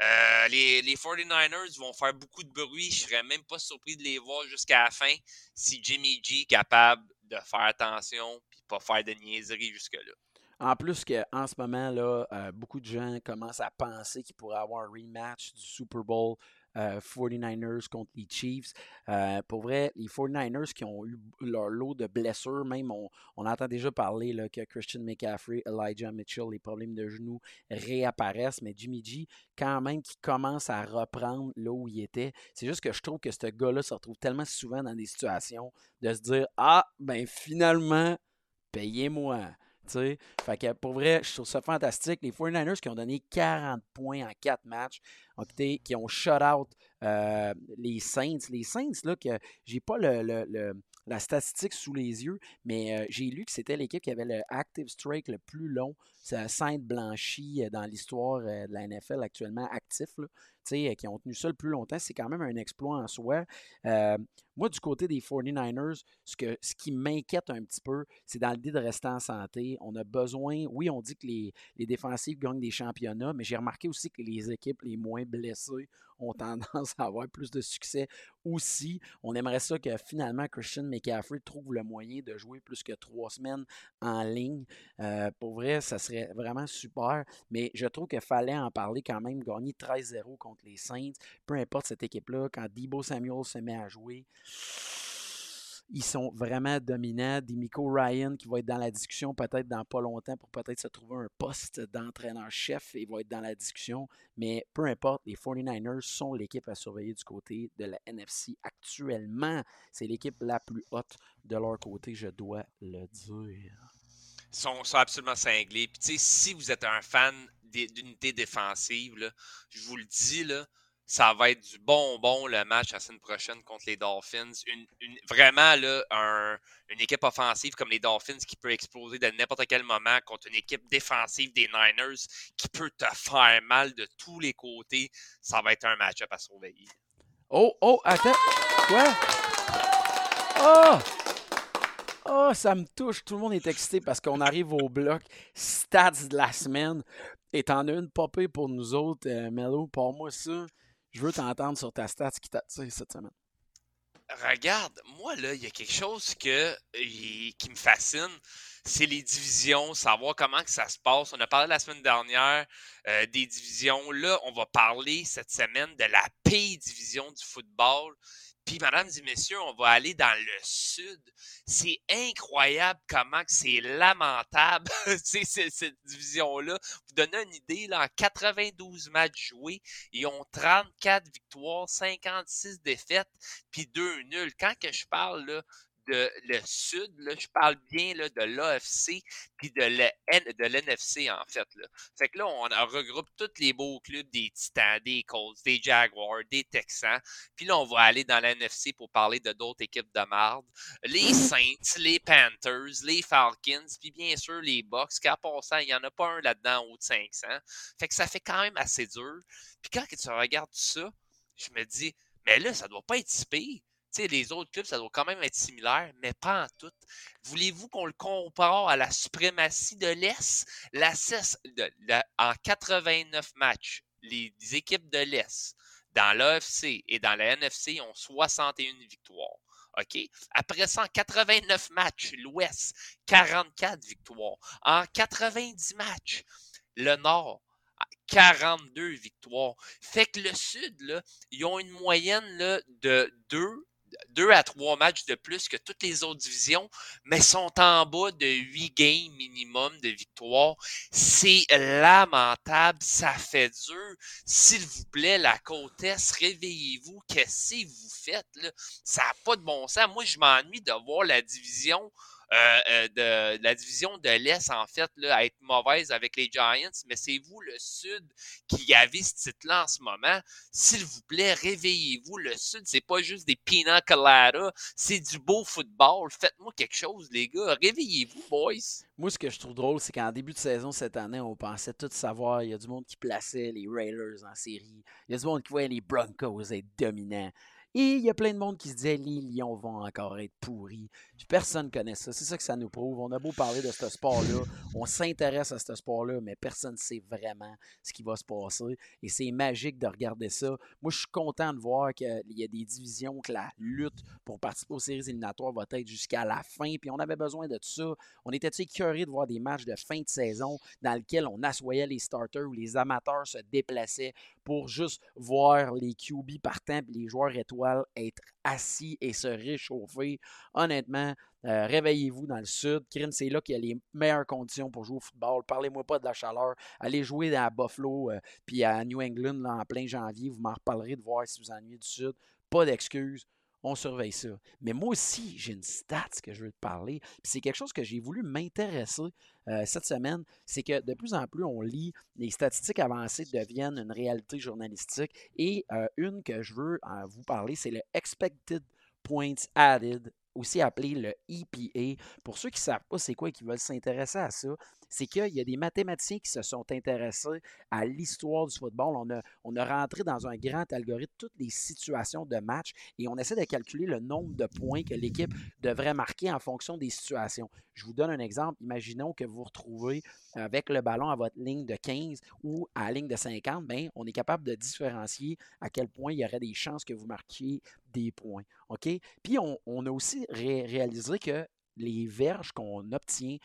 euh, les, 49ers vont faire beaucoup de bruit. Je serais même pas surpris de les voir jusqu'à la fin si Jimmy G est capable de faire attention et pas faire de niaiseries jusque-là. En plus qu'en ce moment, là, euh, beaucoup de gens commencent à penser qu'il pourrait avoir un rematch du Super Bowl 49ers euh, contre les Chiefs. Euh, pour vrai, les 49ers qui ont eu leur lot de blessures, même on, entend déjà parler là, que Christian McCaffrey, Elijah Mitchell, les problèmes de genoux réapparaissent, mais Jimmy G, quand même, qui commence à reprendre là où il était. C'est juste que je trouve que ce gars-là se retrouve tellement souvent dans des situations de se dire Ah, ben finalement, payez-moi. Pour vrai, je trouve ça fantastique. Les 49ers qui ont donné 40 points en 4 matchs, qui ont shut out euh, les Saints. Les Saints, là, que j'ai pas le, la statistique sous les yeux, mais j'ai lu que c'était l'équipe qui avait le active strike le plus long. C'est Sainte-Blanchie dans l'histoire de la NFL actuellement actif. Euh, qui ont tenu ça le plus longtemps, c'est quand même un exploit en soi. Euh, moi, du côté des 49ers, ce, que, ce qui m'inquiète un petit peu, c'est dans l'idée de rester en santé. On a besoin, oui, on dit que les, les défensifs gagnent des championnats, mais j'ai remarqué aussi que les équipes les moins blessées ont tendance à avoir plus de succès aussi. On aimerait ça que finalement Christian McCaffrey trouve le moyen de jouer plus que trois semaines en ligne. Euh, pour vrai, ça serait vraiment super, mais je trouve qu'il fallait en parler quand même. Gagner 13-0 contre les Saints, peu importe cette équipe-là, quand Debo Samuel se met à jouer. Ils sont vraiment dominants. Dimico Ryan qui va être dans la discussion peut-être dans pas longtemps pour peut-être se trouver un poste d'entraîneur-chef et va être dans la discussion. Mais peu importe, les 49ers sont l'équipe à surveiller du côté de la NFC actuellement. C'est l'équipe la plus haute de leur côté, je dois le dire. Ils sont, absolument cinglés. Si vous êtes un fan d'unité défensive, je vous le dis, là, ça va être du bonbon le match la semaine prochaine contre les Dolphins. Vraiment une équipe offensive comme les Dolphins qui peut exploser de n'importe quel moment contre une équipe défensive des Niners qui peut te faire mal de tous les côtés. Ça va être un match-up à surveiller. Oh, oh, attends. Quoi? Oh! Oh, ça me touche. Tout le monde est excité parce qu'on arrive au bloc stats de la semaine. Et t'en as une popée pour nous autres, euh, Melo. Pour moi, ça. Je veux t'entendre sur ta stats qui t'attire cette semaine. Regarde, moi, là, il y a quelque chose que, qui me fascine. C'est les divisions, savoir comment que ça se passe. On a parlé la semaine dernière euh, des divisions. Là, on va parler cette semaine de la P division du football. Puis, mesdames et messieurs, on va aller dans le sud. C'est incroyable comment c'est lamentable, cette division-là. Vous donnez une idée, là, en 92 matchs joués, ils ont 34 victoires, 56 défaites, puis 2 nuls. Quand que je parle là, de le Sud, je parle bien de l'AFC puis de l'NFC, en fait. Fait que là, on regroupe tous les beaux clubs des Titans, des Colts, des Jaguars, des Texans. Puis là, on va aller dans l'NFC pour parler de d'autres équipes de marde. Les Saints, les Panthers, les Falcons, puis bien sûr les Bucks, qu'à ça, il n'y en a pas un là-dedans haut de 500. Fait que ça fait quand même assez dur. Puis quand tu regardes ça, je me dis, mais là, ça doit pas être si les autres clubs, ça doit quand même être similaire, mais pas en tout. Voulez-vous qu'on le compare à la suprématie de l'Est? La, en 89 matchs, les équipes de l'Est, dans l'AFC et dans la NFC, ont 61 victoires. Après ça, en 89 matchs, l'Ouest, 44 victoires. En 90 matchs, le Nord, 42 victoires. Fait que le Sud, là, ils ont une moyenne là, de 2 deux à trois matchs de plus que toutes les autres divisions, mais sont en bas de huit games minimum de victoire. C'est lamentable, ça fait dur. S'il vous plaît, la côte réveillez-vous. Qu'est-ce que vous faites? Ça n'a pas de bon sens. Moi, je m'ennuie de voir la division euh, euh, de, la division de l'Est, en fait, là, à être mauvaise avec les Giants, mais c'est vous, le Sud, qui avez ce titre-là en ce moment. S'il vous plaît, réveillez-vous. Le Sud, c'est pas juste des pina coladas, c'est du beau football. Faites-moi quelque chose, les gars. Réveillez-vous, boys. Moi, ce que je trouve drôle, c'est qu'en début de saison cette année, on pensait tout savoir. Il y a du monde qui plaçait les Railers en série. Il y a du monde qui voyait les Broncos être dominants. Et il y a plein de monde qui se disait les Lions vont encore être pourris. personne ne connaît ça. C'est ça que ça nous prouve. On a beau parler de ce sport-là, on s'intéresse à ce sport-là, mais personne ne sait vraiment ce qui va se passer. Et c'est magique de regarder ça. Moi, je suis content de voir qu'il y a des divisions, que la lutte pour participer aux séries éliminatoires va être jusqu'à la fin. Puis on avait besoin de tout ça. On était curieux de voir des matchs de fin de saison dans lesquels on assoyait les starters ou les amateurs se déplaçaient pour juste voir les QB partant et les joueurs étoiles être assis et se réchauffer. Honnêtement, euh, réveillez-vous dans le sud. Krim, c'est là qu'il y a les meilleures conditions pour jouer au football. Parlez-moi pas de la chaleur. Allez jouer à Buffalo euh, puis à New England en plein janvier. Vous m'en reparlerez de voir si vous ennuyez du sud. Pas d'excuses on surveille ça. Mais moi aussi, j'ai une stat que je veux te parler. c'est quelque chose que j'ai voulu m'intéresser euh, cette semaine. C'est que de plus en plus, on lit, les statistiques avancées deviennent une réalité journalistique. Et euh, une que je veux euh, vous parler, c'est le Expected Points Added aussi appelé le EPA. Pour ceux qui ne savent pas c'est quoi et qui veulent s'intéresser à ça, c'est qu'il y a des mathématiciens qui se sont intéressés à l'histoire du football. On a, on a rentré dans un grand algorithme toutes les situations de match et on essaie de calculer le nombre de points que l'équipe devrait marquer en fonction des situations. Je vous donne un exemple. Imaginons que vous vous retrouvez avec le ballon à votre ligne de 15 ou à la ligne de 50. Bien, on est capable de différencier à quel point il y aurait des chances que vous marquiez des points. OK? Puis on, a aussi réalisé que les verges qu'on obtient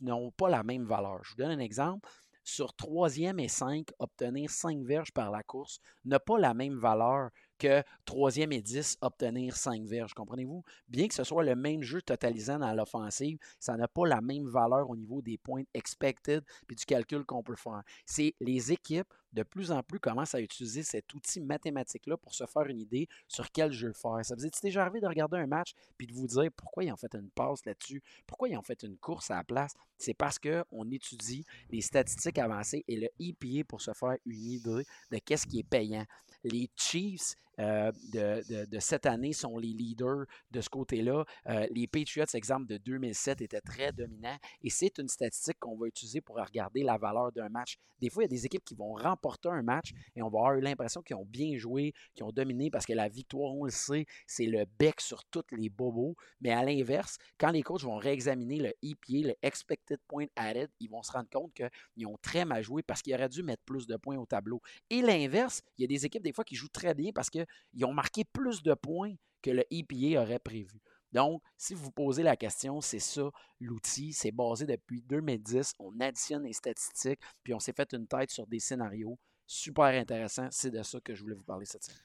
n'ont pas la même valeur. Je vous donne un exemple. Sur troisième et 5, obtenir 5 verges par la course n'a pas la même valeur que troisième et 10, obtenir 5 verges. Comprenez-vous? Bien que ce soit le même jeu totalisant dans l'offensive, ça n'a pas la même valeur au niveau des points expected et du calcul qu'on peut faire. C'est les équipes de plus en plus commencent à utiliser cet outil mathématique-là pour se faire une idée sur quel jeu faire. Ça vous est déjà arrivé de regarder un match puis de vous dire pourquoi ils ont fait une passe là-dessus, pourquoi ils ont fait une course à la place? C'est parce qu'on étudie les statistiques avancées et le EPA pour se faire une idée de qu'est-ce qui est payant. Les Chiefs, euh, de, cette année sont les leaders de ce côté-là. Euh, les Patriots, exemple de 2007, étaient très dominants et c'est une statistique qu'on va utiliser pour regarder la valeur d'un match. Des fois, il y a des équipes qui vont remporter un match et on va avoir l'impression qu'ils ont bien joué, qu'ils ont dominé parce que la victoire, on le sait, c'est le bec sur tous les bobos. Mais à l'inverse, quand les coachs vont réexaminer le EPA, le Expected Point Added, ils vont se rendre compte qu'ils ont très mal joué parce qu'ils auraient dû mettre plus de points au tableau. Et l'inverse, il y a des équipes des fois qui jouent très bien parce que ils ont marqué plus de points que le EPA aurait prévu. Donc, si vous posez la question, c'est ça l'outil. C'est basé depuis 2010. On additionne les statistiques, puis on s'est fait une tête sur des scénarios. Super intéressant. C'est de ça que je voulais vous parler cette semaine.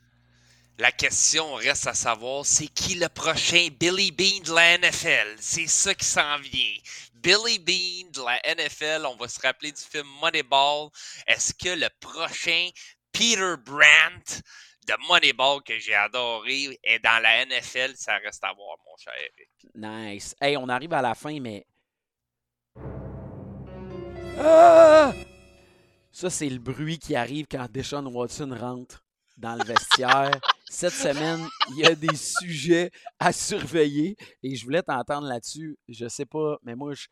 La question reste à savoir, c'est qui le prochain Billy Bean de la NFL? C'est ça qui s'en vient. Billy Bean de la NFL, on va se rappeler du film Moneyball. Est-ce que le prochain Peter Brandt de Moneyball que j'ai adoré et dans la NFL, ça reste à voir, mon cher Eric. Nice. Hey, on arrive à la fin, mais. Ah! Ça, c'est le bruit qui arrive quand Deshaun Watson rentre dans le vestiaire. Cette semaine, il y a des sujets à surveiller et je voulais t'entendre là-dessus. Je sais pas, mais moi, je,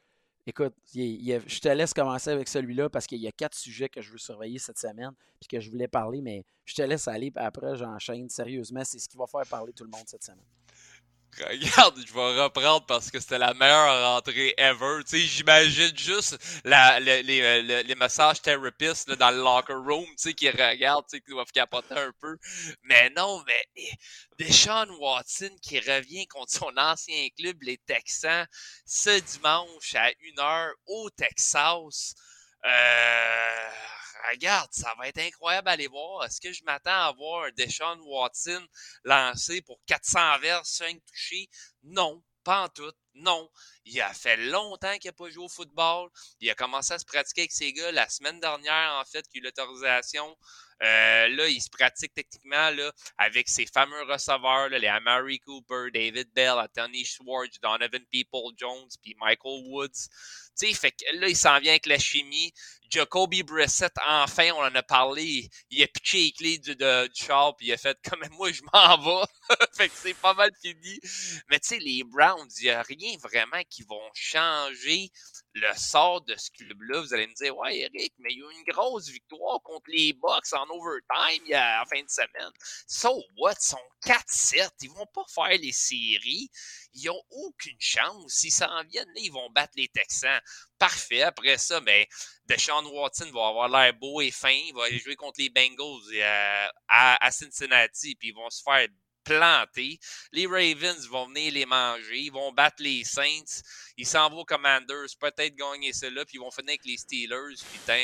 Écoute, je te laisse commencer avec celui-là parce qu'il y a quatre sujets que je veux surveiller cette semaine puis que je voulais parler, mais je te laisse aller. Après, j'enchaîne. Sérieusement, c'est ce qui va faire parler tout le monde cette semaine. Regarde, je vais reprendre parce que c'était la meilleure rentrée ever. Tu sais, j'imagine juste la, les, les, les, messages thérapeutes dans le locker room, tu sais, qui regardent, tu sais, qui doivent capoter un peu. Mais non, mais eh, Deshaun Watson qui revient contre son ancien club, les Texans, ce dimanche à 1h au Texas. Euh, regarde, ça va être incroyable à aller voir. Est-ce que je m'attends à voir un Deshaun Watson lancé pour 400 vers, 5 touchés? Non, pas en tout. Non. Il a fait longtemps qu'il n'a pas joué au football. Il a commencé à se pratiquer avec ses gars la semaine dernière, en fait, qu'il a eu l'autorisation. Euh, là, il se pratique techniquement là, avec ses fameux receveurs, là, les Amari Cooper, David Bell, Anthony Schwartz, Donovan People Jones, puis Michael Woods. Sais, fait que là, il s'en vient avec la chimie. Jacoby Brissett, enfin, on en a parlé. Il a pitché les clés du, de, du il a fait comme moi, je m'en vais. fait que c'est pas mal fini. Mais tu sais, les Browns, il n'y a rien vraiment qui vont changer le sort de ce club-là. Vous allez me dire, ouais, Eric, mais il y a eu une grosse victoire contre les Bucks en overtime y a, en fin de semaine. So what? Ils sont 4-7. Ils vont pas faire les séries. Ils ont aucune chance. S'ils s'en viennent, là, ils vont battre les Texans. Parfait. Après ça, mais ben, Deshaun Watson va avoir l'air beau et fin. Il va aller jouer contre les Bengals euh, à, à Cincinnati. Puis ils vont se faire planter. Les Ravens vont venir les manger. Ils vont battre les Saints. Ils s'en vont aux Commanders, peut-être gagner cela, puis ils vont finir avec les Steelers. Putain,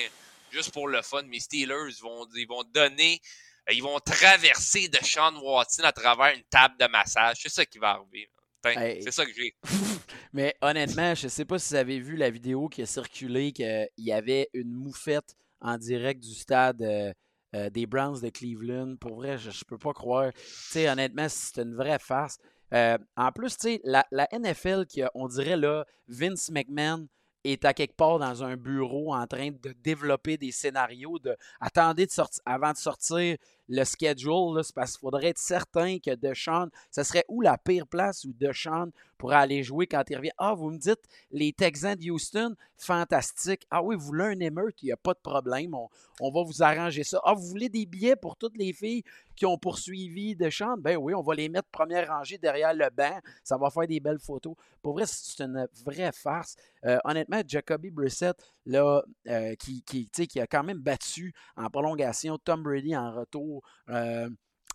juste pour le fun, mes Steelers vont, ils vont donner, euh, ils vont traverser de Sean Watson à travers une table de massage. C'est ça qui va arriver. C'est ça que j'ai. Mais honnêtement, je ne sais pas si vous avez vu la vidéo qui a circulé, qu'il y avait une moufette en direct du stade. Euh, euh, des Browns de Cleveland. Pour vrai, je, ne peux pas croire. honnêtement, c'est une vraie farce. Euh, en plus, la, la NFL, on dirait là, Vince McMahon est à quelque part dans un bureau en train de développer des scénarios, de attendez de avant de sortir le schedule, c'est parce qu'il faudrait être certain que Deshaun, ce serait où la pire place où Deshaun pourrait aller jouer quand il revient? Ah, vous me dites, les Texans de Houston, fantastique. Ah oui, vous voulez un émeute, il n'y a pas de problème, on, va vous arranger ça. Ah, vous voulez des billets pour toutes les filles qui ont poursuivi Deshaun? Ben oui, on va les mettre première rangée derrière le banc, ça va faire des belles photos. Pour vrai, c'est une vraie farce. Euh, honnêtement, Jacoby Brissett, là, euh, qui, qui, qui a quand même battu en prolongation Tom Brady en retour euh,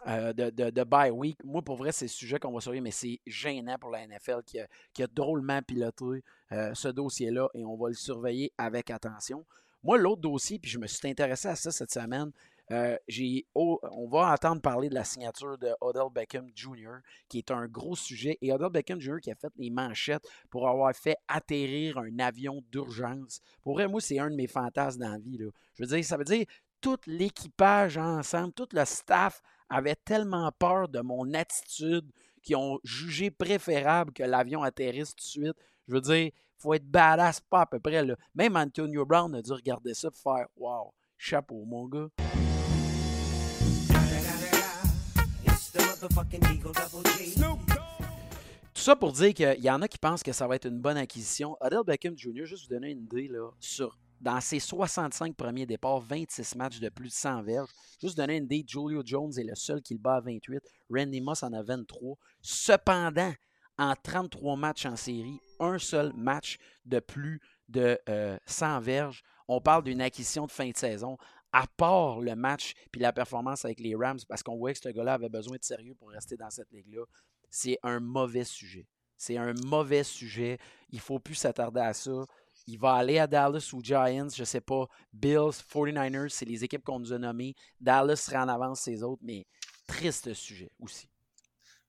de, de, bye week. Moi, pour vrai, c'est le sujet qu'on va surveiller, mais c'est gênant pour la NFL qui a, drôlement piloté ce dossier-là et on va le surveiller avec attention. Moi, l'autre dossier, puis je me suis intéressé à ça cette semaine, euh, on va entendre parler de la signature de Odell Beckham Jr., qui est un gros sujet. Et Odell Beckham Jr. qui a fait les manchettes pour avoir fait atterrir un avion d'urgence. Pour vrai, moi, c'est un de mes fantasmes dans la vie. Je veux dire, ça veut dire tout l'équipage ensemble, tout le staff avait tellement peur de mon attitude qu'ils ont jugé préférable que l'avion atterrisse tout de suite. Je veux dire, faut être badass, pas à peu près. Là. Même Antonio Brown a dû regarder ça pour faire Wow, chapeau, mon gars. Tout ça pour dire qu'il y en a qui pensent que ça va être une bonne acquisition. Odell Beckham Jr., juste vous donner une idée, là, sur, dans ses 65 premiers départs, 26 matchs de plus de 100 verges. Juste vous donner une idée, Julio Jones est le seul qui le bat à 28. Randy Moss en a 23. Cependant, en 33 matchs en série, un seul match de plus de 100 euh, verges. On parle d'une acquisition de fin de saison à part le match puis la performance avec les Rams, parce qu'on voyait que ce gars-là avait besoin de sérieux pour rester dans cette ligue-là, c'est un mauvais sujet. C'est un mauvais sujet. Il ne faut plus s'attarder à ça. Il va aller à Dallas ou Giants, je ne sais pas. Bills, 49ers, c'est les équipes qu'on nous a nommées. Dallas serait en avance ces autres, mais triste sujet aussi.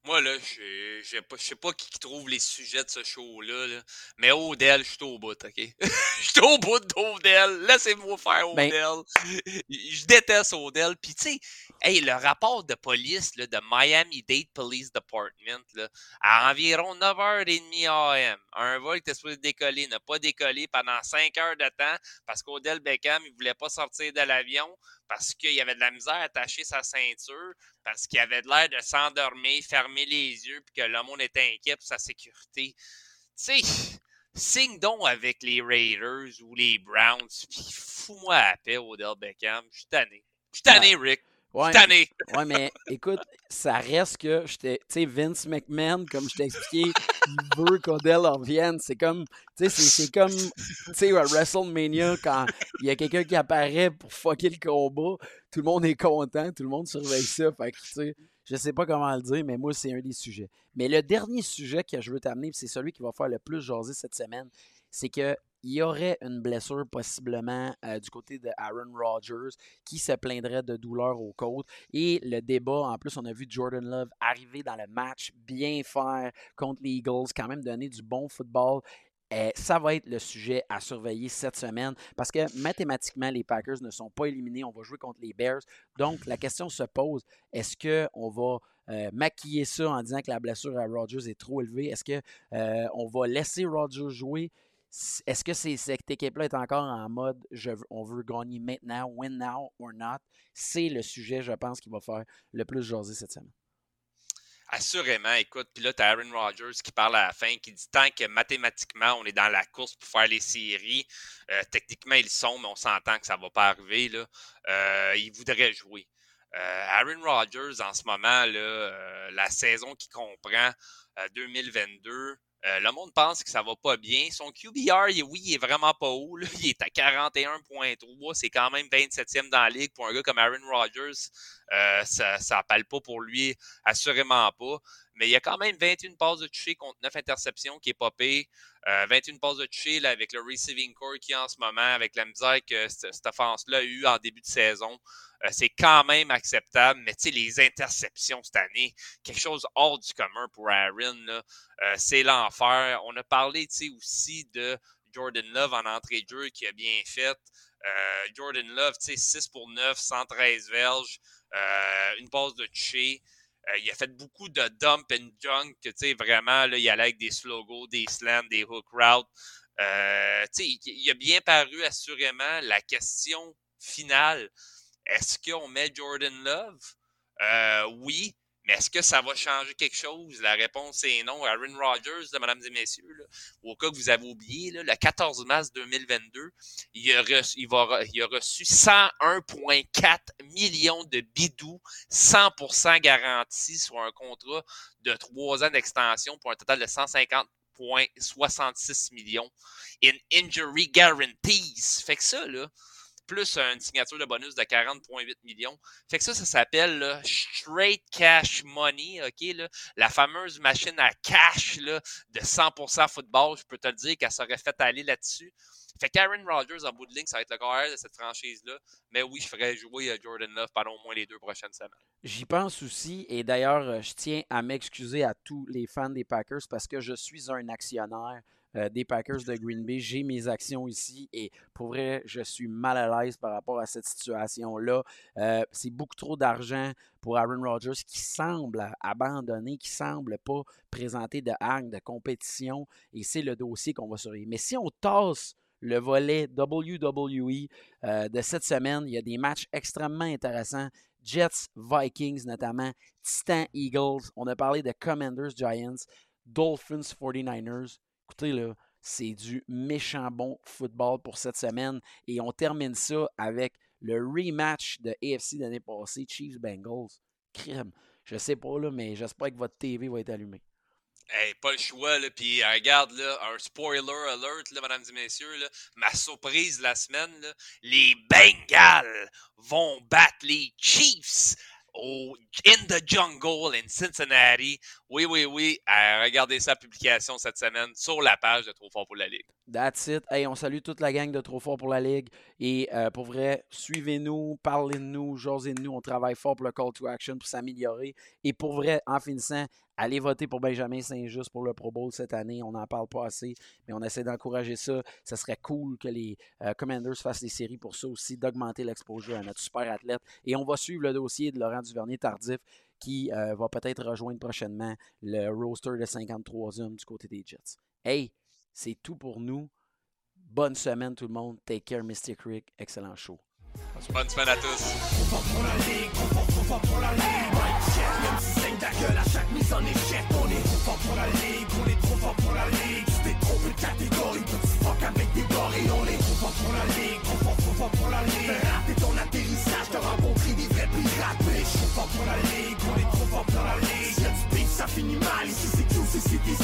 Moi, là, je sais pas qui trouve les sujets de ce show-là, mais Odell, je suis au bout, OK? Je suis au bout d'Odell. Laissez-moi faire ben Odell. Je déteste Odell. Puis, tu sais, hey, le rapport de police là, de Miami-Dade Police Department, là, à environ 9h30 AM, un vol qui était supposé décoller n'a pas décollé pendant 5 heures de temps parce qu'Odell Beckham, il voulait pas sortir de l'avion parce qu'il y avait de la misère à attacher sa ceinture, parce qu'il avait de l'air de s'endormir, fermer les yeux, puis que le monde était inquiet pour sa sécurité. Tu sais, signe donc avec les Raiders ou les Browns, puis fous-moi à la paix, Odell Beckham. Je suis tanné. Je suis tanné, Rick. Ouais, ouais, mais écoute, ça reste que, tu sais, Vince McMahon, comme je t'ai expliqué, il veut qu'Odell revienne. C'est comme, tu sais, c'est comme, tu sais, à WrestleMania, quand il y a quelqu'un qui apparaît pour fucker le combat, tout le monde est content, tout le monde surveille ça. Fait que, tu sais, je sais pas comment le dire, mais moi, c'est un des sujets. Mais le dernier sujet que je veux t'amener, c'est celui qui va faire le plus jaser cette semaine, c'est que il y aurait une blessure possiblement euh, du côté de Aaron Rodgers qui se plaindrait de douleur aux côtes. Et le débat, en plus, on a vu Jordan Love arriver dans le match, bien faire contre les Eagles, quand même donner du bon football. Euh, ça va être le sujet à surveiller cette semaine parce que mathématiquement, les Packers ne sont pas éliminés. On va jouer contre les Bears. Donc, la question se pose est-ce qu'on va euh, maquiller ça en disant que la blessure à Rodgers est trop élevée? Est-ce qu'on va laisser Rodgers jouer? Est-ce que cette équipe-là est encore en mode on veut gagner maintenant, win now or not? C'est le sujet, je pense, qui va faire le plus jaser cette semaine. Assurément, écoute, puis là, tu as Aaron Rodgers qui parle à la fin, qui dit tant que mathématiquement, on est dans la course pour faire les séries, euh, techniquement, ils sont, mais on s'entend que ça ne va pas arriver, là, euh, il voudrait jouer. Euh, Aaron Rodgers, en ce moment, là, la saison qui comprend 2022, euh, le monde pense que ça va pas bien. Son QBR, oui, il est vraiment pas haut. Il est à 41.3. C'est quand même 27e dans la ligue. Pour un gars comme Aaron Rodgers, euh, ça n'appelle pas pour lui, assurément pas. Mais il y a quand même 21 passes de toucher contre 9 interceptions qui est popé. 21 passes de toucher avec le receiving core qui en ce moment, avec la misère que cette, offense-là a eu en début de saison. Euh, c'est quand même acceptable, mais tu sais, les interceptions cette année, quelque chose hors du commun pour Aaron, euh, c'est l'enfer. On a parlé aussi de Jordan Love en entrée de jeu qui a bien fait. Euh, Jordan Love, tu sais, 6 pour 9, 113 verges, une passe de toucher. Il a fait beaucoup de dump and junk, tu sais, vraiment, là, il allait avec des slogos, des slams, des hook routes. Euh, il a bien paru assurément la question finale. Est-ce qu'on met Jordan Love? Euh, oui. Mais est-ce que ça va changer quelque chose? La réponse est non. Aaron Rodgers, mesdames et messieurs, au cas que vous avez oublié, le 14 mars 2022, il a reçu, il a reçu 101,4 millions de bidous, 100% garantis sur un contrat de trois ans d'extension pour un total de 150,66 millions in injury guarantees. Fait que ça, là, plus une signature de bonus de 40,8 millions. Fait que ça, ça s'appelle straight cash money, OK? la fameuse machine à cash là, de 100% football, je peux te le dire qu'elle serait faite aller là-dessus. Fait qu'Aaron Rodgers, en bout de ligne, ça va être le carrière de cette franchise-là. Mais oui, je ferais jouer euh, Jordan Love pendant au moins les deux prochaines semaines. J'y pense aussi. Et d'ailleurs, euh, je tiens à m'excuser à tous les fans des Packers parce que je suis un actionnaire euh, des Packers de Green Bay. J'ai mes actions ici et pour vrai, je suis mal à l'aise par rapport à cette situation-là. Euh, c'est beaucoup trop d'argent pour Aaron Rodgers qui semble abandonner, qui semble pas présenter de hack, de compétition et c'est le dossier qu'on va surveiller. Mais si on tasse le volet WWE euh, de cette semaine, il y a des matchs extrêmement intéressants. Jets, Vikings notamment, Titan Eagles, on a parlé de Commanders, Giants, Dolphins, 49ers. C'est du méchant bon football pour cette semaine. Et on termine ça avec le rematch de AFC l'année passée, Chiefs Bengals. Crème. Je sais pas, là, mais j'espère que votre TV va être allumée. Hey, pas le choix, là. Puis euh, regarde, là, un spoiler alert, là, mesdames et messieurs, ma surprise la semaine, les Bengals vont battre les Chiefs au In the Jungle in Cincinnati. Oui, oui, oui. regardez sa publication cette semaine sur la page de Trop Fort pour la Ligue. That's it. Hey, on salue toute la gang de Trop Fort pour la Ligue. Et euh, pour vrai, suivez-nous, parlez de nous, jasez de nous. On travaille fort pour le call to action pour s'améliorer. Et pour vrai, en finissant, Allez voter pour Benjamin Saint-Just pour le Pro Bowl cette année. On n'en parle pas assez, mais on essaie d'encourager ça. Ça serait cool que les euh, Commanders fassent des séries pour ça aussi, d'augmenter l'exposure à notre super athlète. Et on va suivre le dossier de Laurent Duvernay-Tardif qui euh, va peut-être rejoindre prochainement le roster de 53 hommes du côté des Jets. Hey, c'est tout pour nous. Bonne semaine tout le monde. Take care, Mystic Rick. Excellent show. Bonne semaine à tous. Ta gueule à chaque mise en échec. On est trop fort pour la ligue, on est trop fort pour la ligue. Tu t'es trompé de catégorie, petit fuck avec des gorilles. On est trop fort pour la ligue, trop fort, trop fort pour la ligue. Raté ton atterrissage, t'as rencontré des vrais pirates Mais trop fort pour la ligue, on est trop fort pour la ligue. Si beef, ça finit mal, ici c'est tout, c'est des